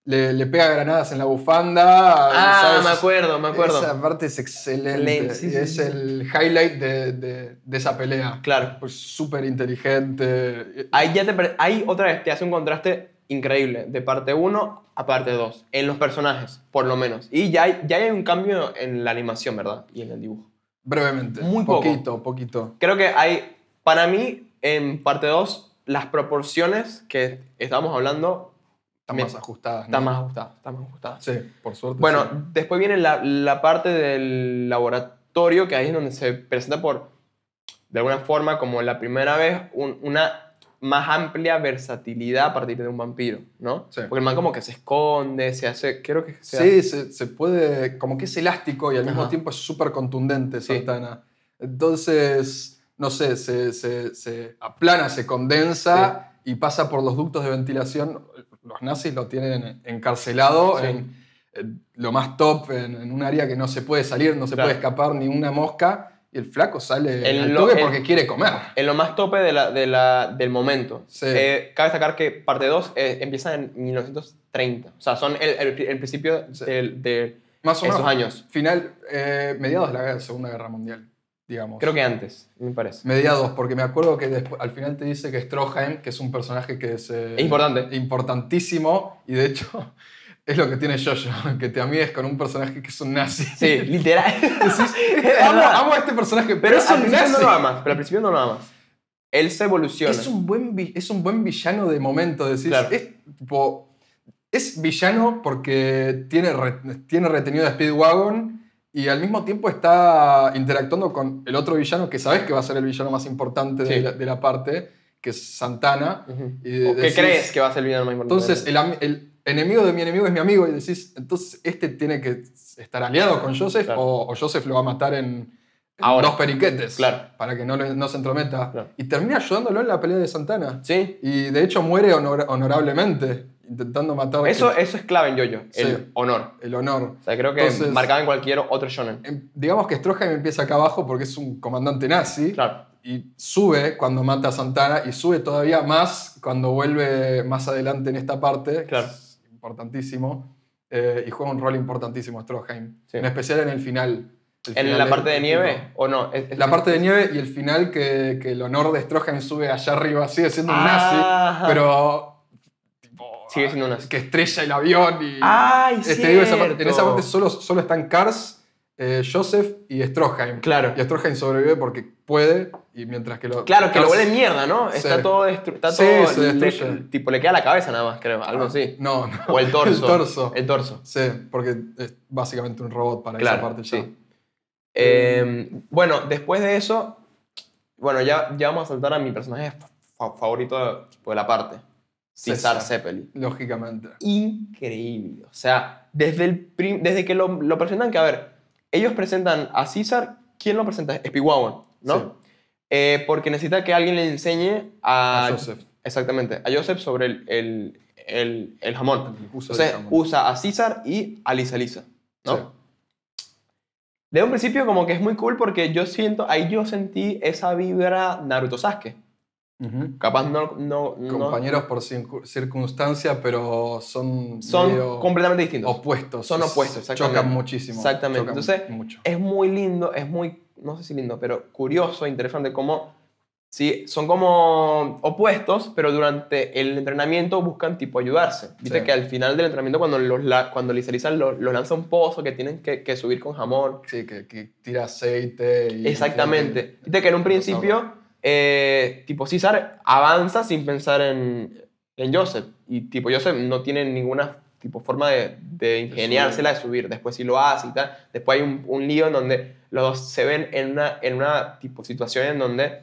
Le, le pega granadas en la bufanda. Ah, ¿sabes? me acuerdo, me acuerdo. Esa parte es excelente. Sí, sí, es sí. el highlight de, de- de esa pelea. Claro. Pues súper inteligente. Ahí ya te ahí otra vez te hace un contraste increíble de parte 1 a parte 2 en los personajes, por lo menos. Y ya hay, ya hay un cambio en la animación, ¿verdad? Y en el dibujo. Brevemente. Muy poco. Poquito, poquito. Creo que hay, para mí, en parte 2, las proporciones que estábamos hablando Están me- más ajustadas. ¿no? están más ajustadas. Están más ajustadas. Sí, por suerte. Bueno, sí. después viene la, la parte del laboratorio, que ahí es donde se presenta por, de alguna forma, como la primera vez, un- una más amplia versatilidad a partir de un vampiro, ¿no? Sí. Porque el man como que se esconde, se hace, creo que se Sí, se, se puede, como que es elástico y al mismo tiempo es súper contundente Sí. Santana. Entonces, no sé, se, se- se aplana, se condensa y pasa por los ductos de ventilación. Los nazis lo tienen encarcelado en, en lo más top, en, en un área que no se puede salir, no se Claro. puede escapar ni una mosca. Y el flaco sale El al lo- toque porque quiere comer. En lo más tope de la, de la, del momento. Sí. Eh, cabe destacar que parte 2 empieza en 1930. O sea, son el, el- el principio Sí. de Más o esos menos. años. Final, eh, mediados de la Segunda Guerra Mundial, digamos. Creo que antes, me parece. Mediados, porque me acuerdo que despu- al final te dice que Stroheim, que es un personaje que es... eh, Es importante. Importantísimo, y de hecho es lo que tiene Jojo, que te amigues con un personaje que es un nazi. Sí, literal. Decís, amo, amo a este personaje, pero, Pero es al un nazi. no lo amas. Pero al principio no lo amas. Él se evoluciona. Es un, buen, es un buen villano de momento, decís. Claro. Es, tipo, es villano porque tiene, re- tiene retenido a Speedwagon y al mismo tiempo está interactuando con el otro villano que sabes que va a ser el villano más importante de, Sí. la, de la parte, que es Santana. Ujú. Y ¿O ¿Qué decís- crees que va a ser el villano más importante? Entonces, el, el enemigo de mi enemigo es mi amigo y decís, entonces este tiene que estar aliado con Joseph Claro. o, o Joseph lo va a matar en, en Ahora. dos periquetes Claro. para que no, se entrometa. Claro. Y termina ayudándolo en la pelea de Santana. Sí. Y de hecho muere honor- honorablemente, intentando matar Eso, eso es clave en Jojo. El Sí. honor. el honor. O sea, creo que Entonces- marcaba en cualquier otro shonen. Em, Digamos que Stroheim empieza acá abajo porque es un comandante nazi Claro. y sube cuando mata a Santana y sube todavía más cuando vuelve más adelante en esta parte. que Claro. Importantísimo. eh, y juega un rol importantísimo Stroheim. Sí. En especial en el final. El ¿En final la parte de nieve o no? Es- es- La parte de nieve y el final que, que el honor de Stroheim sube allá arriba, sigue siendo un Ajá. nazi, pero tipo, Sigue siendo un nazi. que estrella el avión y... ¡Ay, Eh, te digo, esa parte- en esa parte solo, solo están Kars, eh, Joseph y Stroheim. Claro. Y Stroheim sobrevive porque puede, y mientras que lo... Claro, que lo vuelve mierda, ¿no? Está todo está Sí, todo se le- tipo, le queda la cabeza nada más, creo. Algo así. No, no. O el torso. El torso. El torso. Sí, porque es básicamente un robot para Claro, esa parte ya. sí. Eh, bueno, después de eso, bueno, ya, ya vamos a saltar a mi personaje fa- favorito de, la parte. César. Zeppelin. Lógicamente. Increíble. O sea, desde, el desde que lo, lo presentan, que a ver, ellos presentan a César, ¿quién lo presenta? Spiwawan, ¿no? Sí. Eh, porque necesita que alguien le enseñe a... A Joseph. Exactamente, a Joseph sobre el, el, el, el jamón. Uso Entonces jamón. usa a César y a Lisa Lisa, ¿no? Sí. De un principio como que es muy cool porque yo siento, ahí yo sentí esa vibra Naruto Sasuke. Capaz no... no, no- Compañeros por circu- circunstancia, pero son, son completamente distintos. opuestos. Son opuestos, exactamente. Chocan muchísimo. Exactamente. chocan Entonces, mucho. es muy lindo, es muy, no sé si lindo, pero curioso, interesante cómo, sí, son como opuestos, pero durante el entrenamiento buscan tipo ayudarse. Viste Sí. que al final del entrenamiento cuando, los, cuando Lisa Lisa los, los lanza a un pozo que tienen que, que subir con jamón. Sí, que, que tira aceite y... Exactamente. Viste que en un principio, eh, tipo César avanza sin pensar en, en Joseph. Y tipo Joseph no tiene ninguna tipo forma de, de ingeniársela de subir. Después sí lo hace y tal. Después hay un, un lío en donde los dos se ven en una, en una tipo situación en donde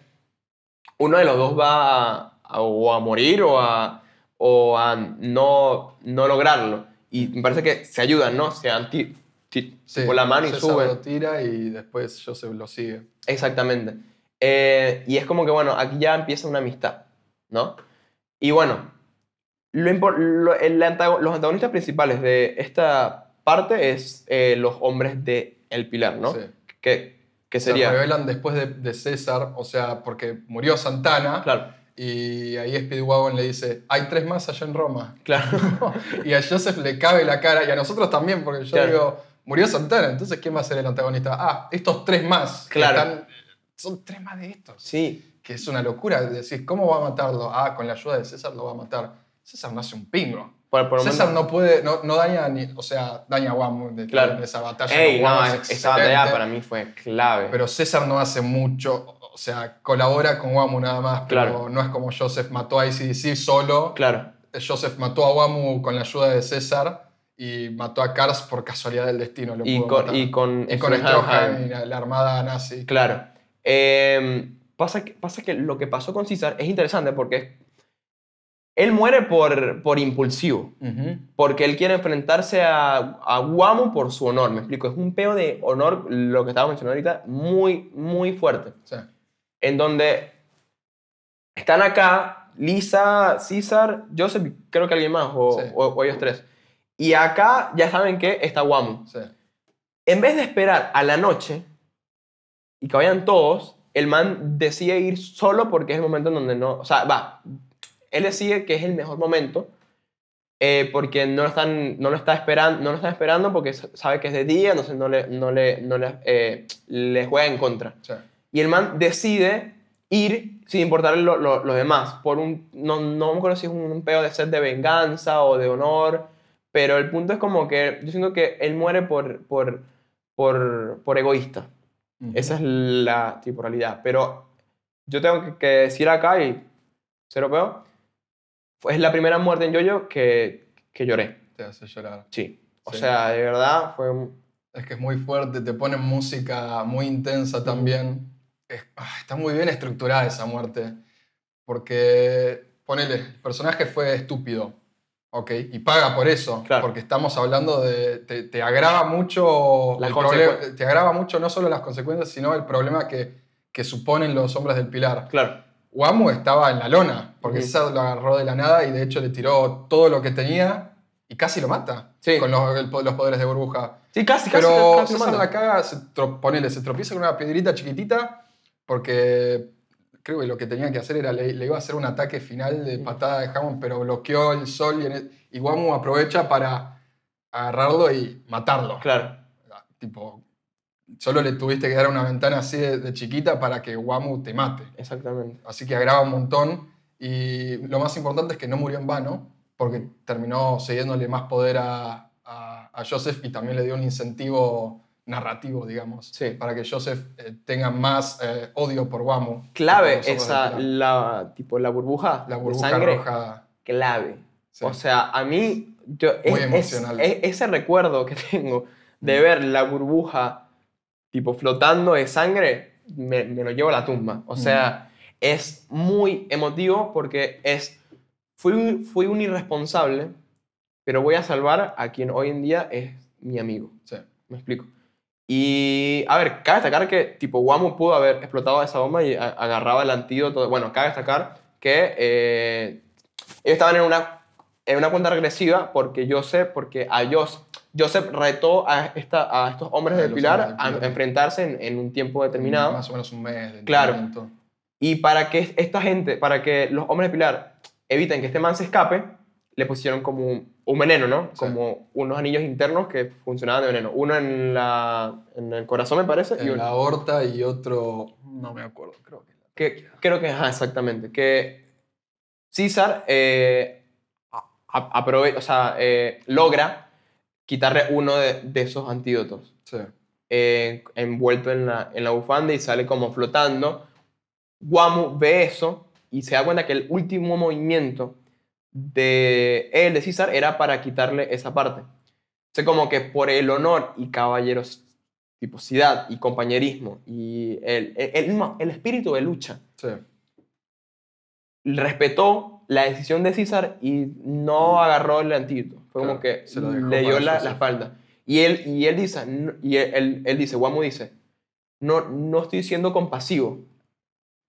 uno de los dos va a, a- o a morir o a, o a no, no lograrlo. Y me parece que se ayudan, ¿no? Se dan ti- ti- Sí, la mano y suben. lo tira y después Joseph lo sigue. Exactamente. Eh, y es como que, bueno, aquí ya empieza una amistad, ¿no? Y bueno, lo lo- el los antagonistas principales de esta parte es eh, los hombres de El Pilar, ¿no? Sí. Que, que Se sería... revelan después de, de César, o sea, porque murió Santana Claro, y ahí Speedwagon le dice, hay tres más allá en Roma. claro. y a Joseph le cabe la cara y a nosotros también, porque yo Claro. digo, murió Santana, entonces ¿quién va a ser el antagonista? Ah, estos tres más. que Claro. están- son tres más de estos. sí, Que es una locura. Decís, ¿cómo va a matarlo? Ah, con la ayuda de César lo va a matar. César no hace un pingo. por, por lo César no puede, no, no daña ni, o sea, daña a Wam de Claro. en esa batalla. Ey, no, es esa batalla para mí fue clave. Pero César no hace mucho, o sea, colabora con Wamu nada más, pero Claro. no es como Joseph mató a ICDC solo. claro, Joseph mató a Wamu con la ayuda de César y mató a Kars por casualidad del destino. Lo y pudo con, matar. y con, Y con la armada nazi. Claro. Eh, pasa, que, pasa que lo que pasó con César es interesante porque Él muere por, por impulsivo. Ujú. Porque él quiere enfrentarse a, a Guamo por su honor. Me explico. Es un peo de honor, lo que estaba mencionando ahorita, muy, muy fuerte. Sí. En donde están acá Lisa, César, Joseph creo que alguien más, o, Sí. o- o ellos tres. Y acá ya saben que está Guamo. Sí. En vez de esperar a la noche y que vayan todos, el man decide ir solo porque es el momento en donde no. O sea, va. Él decide que es el mejor momento eh, porque no lo, están, no, lo está esperando, no lo están esperando porque sabe que es de día, entonces no le, no le, no le, eh, le juega en contra. Sí. Y el man decide ir sin importarle lo- lo- los demás. Por un, no, no me acuerdo si es un, un pedo de sed de venganza o de honor. Pero el punto es como que yo siento que él muere por, por, por, por egoísta. Esa es la tipo realidad. Pero yo tengo que, decir acá, y cero peo, fue- es la primera muerte en Yoyo que, que lloré. Te hace llorar. Sí. O Sí. sea, de verdad fue... Es que es muy fuerte, te ponen música muy intensa también. Es- ah, está muy bien estructurada esa muerte. Porque, ponele, el personaje fue estúpido. ¿Ok? Y paga por eso. Claro. Porque estamos hablando de. Te, te agrava mucho. Las el te agrava mucho no solo las consecuencias, sino el problema que, que suponen los hombres del pilar. Claro. Guamu estaba en la lona, porque. César lo agarró de la nada y de hecho le tiró todo lo que tenía y casi lo mata Sí. con los, el los poderes de burbuja. Sí, casi, casi. Pero casi César mata. la caga, se tro- ponele, se tropieza con una piedrita chiquitita porque creo que lo que tenía que hacer era, le, le iba a hacer un ataque final de patada de Hammond, pero bloqueó el sol y, en el- y Guamu aprovecha para agarrarlo y matarlo. Claro. Tipo, solo le tuviste que dar una ventana así de, de chiquita para que Guamu te mate. Exactamente. Así que agrava un montón. Y lo más importante es que no murió en vano, porque terminó cediéndole más poder a, a- a Joseph y también le dio un incentivo narrativo, digamos, Sí. para que Joseph eh, tenga más eh, odio por Wamu. Clave esa, la, tipo, la burbuja, la de burbuja sangre, roja. clave. sí. O sea, a mí, yo, Muy es- emocional. es- es- ese recuerdo que tengo de ver la burbuja tipo flotando de sangre, me, me lo llevo a la tumba. O sea, es muy emotivo porque es, fui, un- fui un irresponsable, pero voy a salvar a quien hoy en día es mi amigo. Sí. Me explico. Y, a ver, cabe destacar que, tipo, Wamu pudo haber explotado esa bomba y a- agarraba el antídoto. Bueno, cabe destacar que eh, ellos estaban en una, en una cuenta regresiva porque Joseph, porque a Jos- Joseph retó a, esta, a estos hombres A del Pilar a enfrentarse en, en un tiempo determinado. Más o menos un mes de Claro. Y para que esta gente, para que los hombres del Pilar eviten que este man se escape, le pusieron como un, un veneno, ¿no? Sí. Como unos anillos internos que funcionaban de veneno. Uno en, la, en el corazón, me parece, y En uno, la aorta y otro, no me acuerdo, creo que. que creo que, ajá, exactamente, que César eh, aprove- o sea, eh, logra quitarle uno de, de esos antídotos Sí. eh, envuelto en la, en la bufanda y sale como flotando. Guamu ve eso y se da cuenta que el último movimiento de él, de César, era para quitarle esa parte. O sea, como que por el honor y caballerosidad y compañerismo y el, el, el- no, el espíritu de lucha, Sí. respetó la decisión de César y no agarró el antídoto. Fue como que se le dio la, espalda. Y él, y él dice, y él, él, él dice, Guamu dice, no, no estoy siendo compasivo,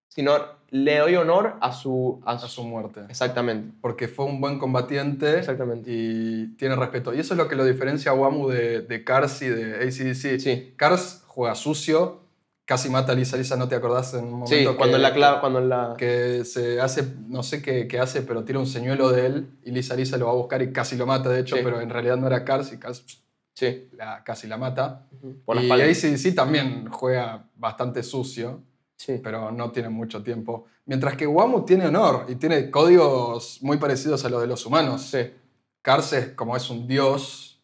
sino le doy honor a su... A A su, muerte. exactamente, Porque fue un buen combatiente. exactamente. y tiene respeto. Y eso es lo que lo diferencia a Wamu de, de Cars y de ACDC. Sí, Cars juega sucio, casi mata a Lisa. Lisa, ¿no te acordás en un momento sí, que, cuando la clava, cuando la... que se hace, no sé qué, qué hace, pero tira un señuelo de él y Lisa Lisa lo va a buscar y casi lo mata, de hecho, Sí. pero en realidad no era Cars y Cars Sí, la, casi la mata. por y. ACDC también juega bastante sucio, Sí, pero no tiene mucho tiempo. Mientras que Wamu tiene honor y tiene códigos muy parecidos a los de los humanos. sí. Carces, como es un dios,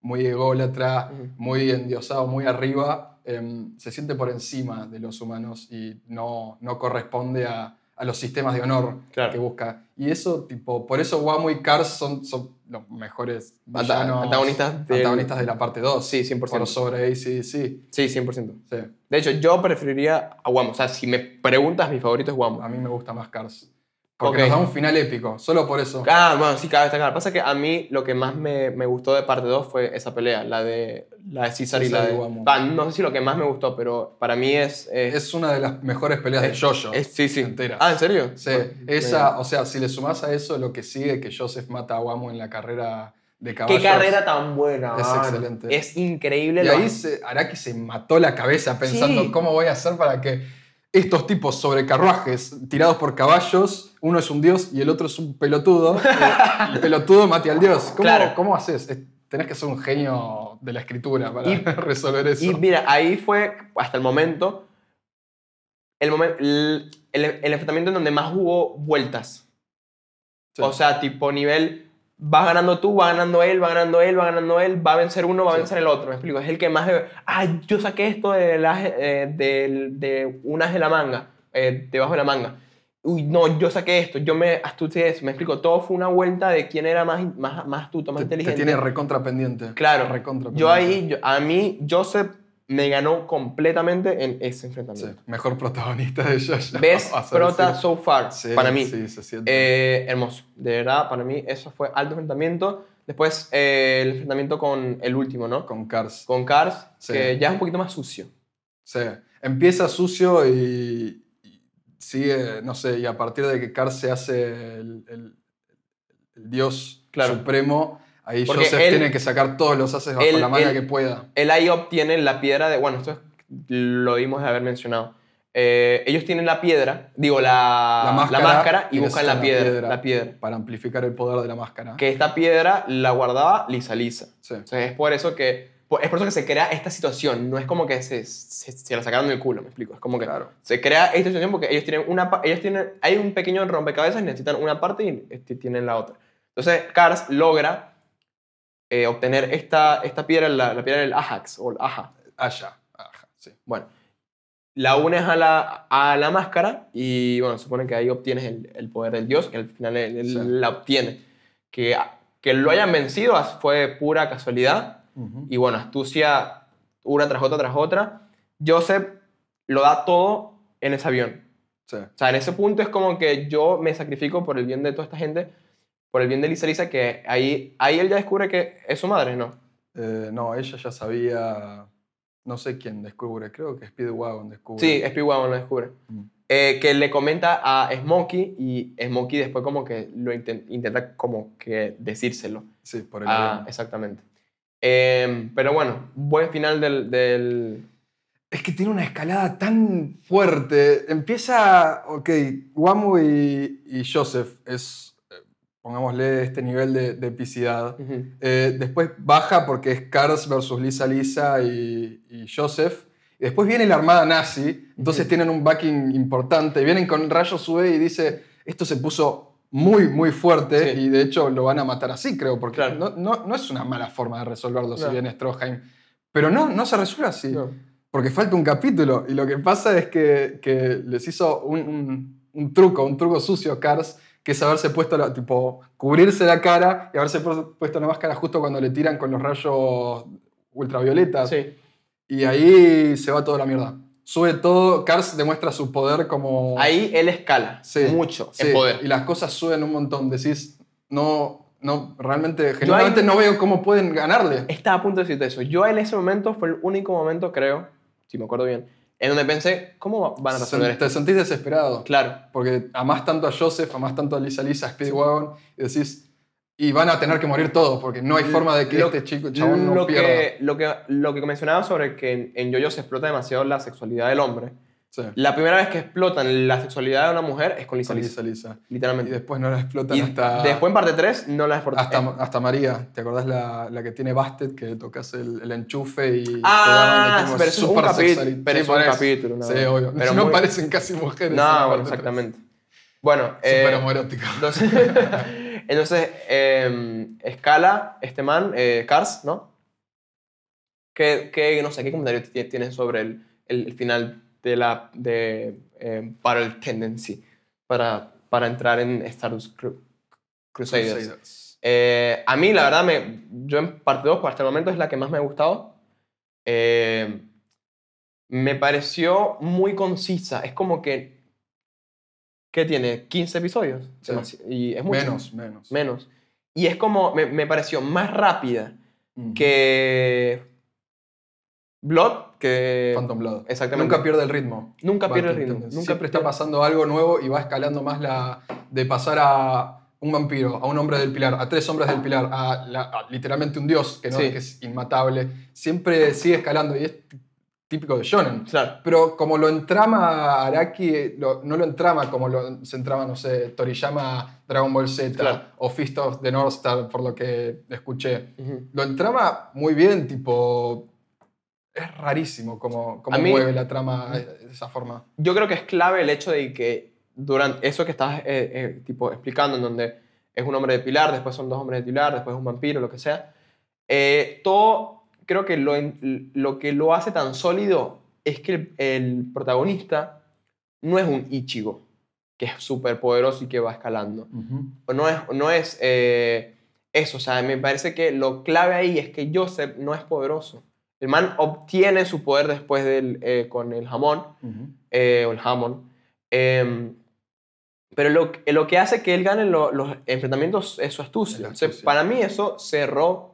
muy ególatra, muy endiosado, muy arriba, em, se siente por encima de los humanos y no, no corresponde a, a los sistemas de honor Claro. que busca. Y eso, tipo, por eso Wamu y Cars son, son los mejores villanos, antagonistas del- antagonistas de la parte 2. Sí, 100%. Por sobre ACDC. Sí. Sí, 100%. Sí. De hecho, yo preferiría a Guamo. O sea, si me preguntas, mi favorito es Guamo. A mí me gusta más Cars. Porque nos da un final épico, solo por eso. Ah, bueno, sí, cabe destacar. Pasa que a mí lo que más me, me gustó de parte 2 fue esa pelea, la de, la de César y la de... Guamo. Ah, no sé si lo que más me gustó, pero para mí es... es- Es una de las mejores peleas de Jojo. es- sí, sí. enteras. Ah, ¿en serio? Sí, esa, o sea, si le sumás a eso lo que sigue, que Joseph mata a Wamo en la carrera de Qué caballos. carrera tan buena. Es excelente. Es increíble. Y lo- ahí se, Araki se mató la cabeza pensando Sí. cómo voy a hacer para que estos tipos sobre carruajes tirados por caballos, uno es un dios y el otro es un pelotudo, el pelotudo mate al dios. ¿Cómo, Claro. ¿cómo haces? Es- tenés que ser un genio de la escritura para Y- resolver eso. Y mira, ahí fue hasta el momento, el, momen- el, el- el enfrentamiento en donde más hubo vueltas. Sí. O sea, tipo nivel, vas ganando tú, va ganando él, va ganando él, va ganando él, va a vencer uno, va a Sí. vencer el otro. Me explico, es el que más... Ah, yo saqué esto de, la, eh, del- de un as de la manga, eh, debajo de la manga. Uy, no, yo saqué esto, yo me astucié eso. Me explico, todo fue una vuelta de quién era más, más, más astuto, más te, te inteligente. tiene recontra pendiente. Claro. Recontra Yo ahí, yo- a mí, Joseph me ganó completamente en ese Sí, enfrentamiento. mejor protagonista de Jojo. Best prota decir. so far, Sí, para mí. Sí, se siente. Eh, hermoso. De verdad, para mí eso fue alto enfrentamiento. Después eh, el enfrentamiento con el último, ¿no? con Cars. Con Cars, Sí. que ya es un poquito más sucio. Sí, empieza sucio y sigue, no sé, y a partir de que Cars se hace el, el- el dios Claro. supremo, ahí Porque Joseph él- tiene que sacar todos los haces bajo él- la manga él- que pueda. Él ahí obtiene la piedra de... Bueno, esto es- lo dimos de haber mencionado. Eh, ellos tienen la piedra, digo, la, La máscara, máscara y y buscan la piedra, piedra. la piedra. Para amplificar el poder de la máscara. Que esta piedra la guardaba Lisa Lisa. Sí. O sea, es por eso que es por eso que se crea esta situación. No es como que se, se, se la sacaron del culo, me explico. Es como que Claro. se crea esta situación porque ellos tienen una ellos tienen hay un pequeño rompecabezas y necesitan una parte y este, tienen la otra. Entonces Cars logra eh, obtener esta, esta piedra, la, la piedra del Ajax o el Aja. Allá. Ajá, sí. Bueno, la unes a la, a la máscara y bueno, supone que ahí obtienes el, el poder del dios, que al final él, él Sí. la obtiene. Que, que lo hayan vencido fue pura casualidad. Ujú. Y bueno, astucia una tras otra tras otra. Joseph lo da todo en ese avión. Sí. O sea, en ese punto es como que yo me sacrifico por el bien de toda esta gente, por el bien de Lisa Lisa, que ahí, ahí él ya descubre que es su madre, ¿no? Eh, no, ella ya sabía, no sé quién descubre, creo que Speedwagon descubre. Sí, Speedwagon lo descubre. Mm. Eh, que le comenta a Smokey y Smokey después como que lo inten- intenta como que decírselo. Sí, por el Ah, avión. exactamente. Em, pero bueno, buen final del... del... Es que tiene una escalada tan fuerte. Empieza, ok, Wamu y, y Joseph es, eh, pongámosle, este nivel de, de epicidad. Eh, después baja porque es Cars versus Lisa Lisa y, y Joseph. Y después viene la armada nazi, entonces tienen un backing importante. Vienen con Rayo Sube y dice, esto se puso muy, muy fuerte Sí. y de hecho lo van a matar así, creo, porque Claro. no, no, no es una mala forma de resolverlo si viene Stroheim. Pero no, no se resuelve así. Porque falta un capítulo y lo que pasa es que, que les hizo un, un- un truco, un truco sucio a Cars, que es haberse puesto, la, tipo, cubrirse la cara y haberse pu- puesto la máscara justo cuando le tiran con los rayos ultravioletas. Sí. Y ahí se va toda la mierda. Sube todo, Cars demuestra su poder como... Ahí él escala Sí, mucho sí, en poder. Y las cosas suben un montón. Decís, no, no, realmente, genuinamente no veo cómo pueden ganarle. Estaba a punto de decirte eso. Yo en ese momento fue el único momento, creo, si me acuerdo bien, en donde pensé, ¿cómo van a resolver Sen- esto? Te sentís desesperado. Claro. Porque amás tanto a Joseph, amás tanto a Lisa Lisa, a Speedwagon, y decís, y van a tener que morir todos, porque no hay forma de que Lo- este chico chabón no lo pierda. que, lo, que, lo que mencionaba sobre que en, Yoyo se explota demasiado la sexualidad del hombre. Sí, La primera vez que explotan la sexualidad de una mujer es con Lisa con Lisa, Lisa Lisa. Y literalmente. después no la explotan Y hasta, después en parte 3 no la explotan. hasta, hasta María. ¿Te acordás la, la que tiene Bastet, que tocas el, el enchufe y Ah, te pero es un capítulo, pero Sí, es un capítulo, no. Sí, obvio. Pero no muy- parecen casi mujeres. No, bueno, exactamente. Bueno, eh, Súper homoerótico. entonces, entonces eh, escala este man, eh, Cars, ¿no? ¿Qué, qué, no sé, ¿qué comentario ti- tienes sobre el, el, final de la de eh, Battle Tendency para, para entrar en Stardust Cru- Crusaders? Crusaders. Eh, a mí, la verdad, me, yo en parte 2, hasta el momento, es la que más me ha gustado. Eh, me pareció muy concisa. Es como que ¿qué tiene? 15 episodios. Sí. Y es mucho. Menos, menos. Menos. Y es como, me, me pareció más rápida que Blood, que... Phantom Blood. Exactamente. Nunca pierde el ritmo. Nunca pierde el ritmo. Nunca Siempre está pasando algo nuevo y va escalando más la de pasar a un vampiro, a un hombre del pilar, a tres hombres del pilar, a, la- a literalmente un dios que, no, Sí. que es inmatable. Siempre sigue escalando y es típico de Shonen. Claro. Pero como lo entrama Araki, lo- no lo entrama como lo, se entrama, no sé, Toriyama Dragon Ball Z Claro. o Fist of the North Star, por lo que escuché. Ujú. Lo entrama muy bien, tipo. Es rarísimo cómo, cómo mí- mueve la trama de esa forma. Yo creo que es clave el hecho de que durante eso que estás eh, eh, tipo, explicando, en donde es un hombre de pilar, después son dos hombres de pilar, después un vampiro, lo que sea, eh, todo creo que lo, lo que lo hace tan sólido es que el, el protagonista no es un Ichigo, que es súper poderoso y que va escalando. O no es, no es eh, eso, o sea, me parece que lo clave ahí es que Joseph no es poderoso. El man obtiene su poder después del, eh, con el jamón, eh, o el jamón. em, pero lo, que- lo que hace que él gane lo- los enfrentamientos es su astucia. La O sea, astucia. para mí eso cerró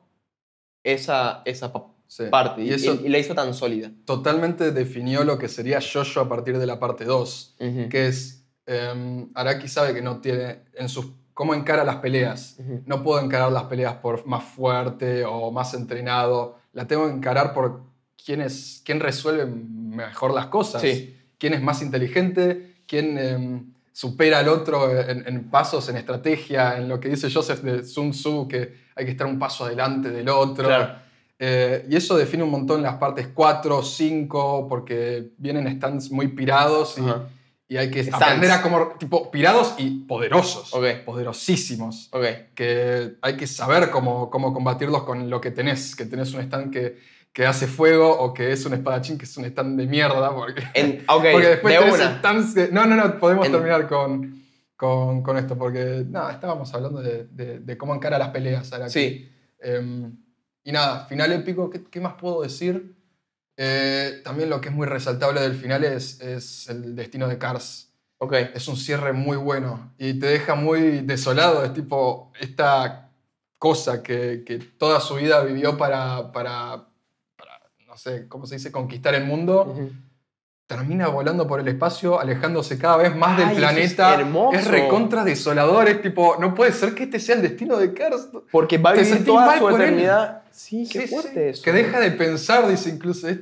esa, esa Sí. parte y, Y eso y- la hizo tan sólida. totalmente definió lo que sería Jojo a partir de la parte 2. Ujú, Que es. em, Araki sabe que no tiene. En sus, cómo encara las peleas. No puedo encarar las peleas por más fuerte o más entrenado. La tengo que encarar por quién, es, quién resuelve mejor las cosas. Sí. Quién es más inteligente, quién em, supera al otro en, en pasos, en estrategia, en lo que dice Joseph de Sun Tzu, que hay que estar un paso adelante del otro. Claro. Eh, y eso define un montón las partes 4, 5, porque vienen stands muy pirados y, y hay que Stands. aprender a como, tipo, pirados y poderosos. Poderosísimos que hay que saber cómo, cómo combatirlos con lo que tenés, que tenés un stand que, que hace fuego o que es un espadachín que es un stand de mierda, porque, En- porque después de tenés una. stands No, no, no, podemos En- terminar con, con, con esto, porque nada, estábamos hablando de, de- de cómo encara las peleas. Araki. Sí. Em, y nada, final épico, ¿qué, qué más puedo decir? Eh, también lo que es muy resaltable del final es, es el destino de Cars Ok. es un cierre muy bueno y te deja muy desolado. Es tipo esta cosa que, que toda su vida vivió para, sé, ¿cómo se dice?, conquistar el mundo. Ujú. Termina volando por el espacio, alejándose cada vez más Ay, del planeta. es hermoso. recontra desolador. Es tipo, no puede ser que este sea el destino de Kars. Porque va a vivir toda su eternidad. Sí, Sí, qué sí, fuerte eso. Que deja de pensar, dice incluso. Es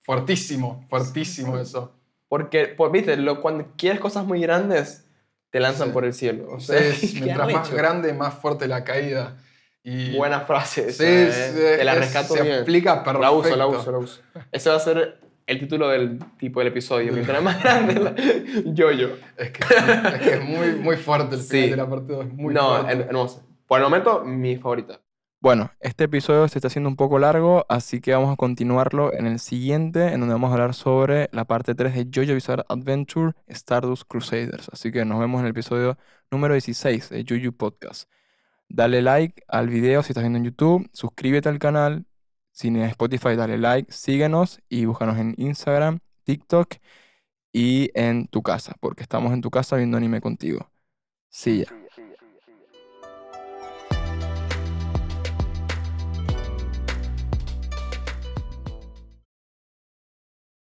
fuertísimo, fuertísimo eso. Porque, pues, viste, lo, cuando quieres cosas muy grandes, te lanzan Sí. por el cielo. O sea, Es, mientras más grande, más fuerte la caída. Y Buena frase. Sí, esa, eh. sí, Te la es- rescato se bien. aplica perfecto. La uso, la uso, la uso. Ese va a ser el título del tipo del episodio. Mientras más grande, la... yo-yo. Es que, es que es muy, muy fuerte el final Sí. de la parte 2. Muy no, fuerte. her- hermoso. Por el momento, mi favorita. Bueno, este episodio se está haciendo un poco largo, así que vamos a continuarlo en el siguiente, en donde vamos a hablar sobre la parte 3 de JoJo Bizarre Adventure Stardust Crusaders. Así que nos vemos en el episodio número 16 de JoJo Podcast. Dale like al video si estás viendo en YouTube, suscríbete al canal, si en Spotify dale like, síguenos y búscanos en Instagram, TikTok y en tu casa, porque estamos en tu casa viendo anime contigo. Sí, ya.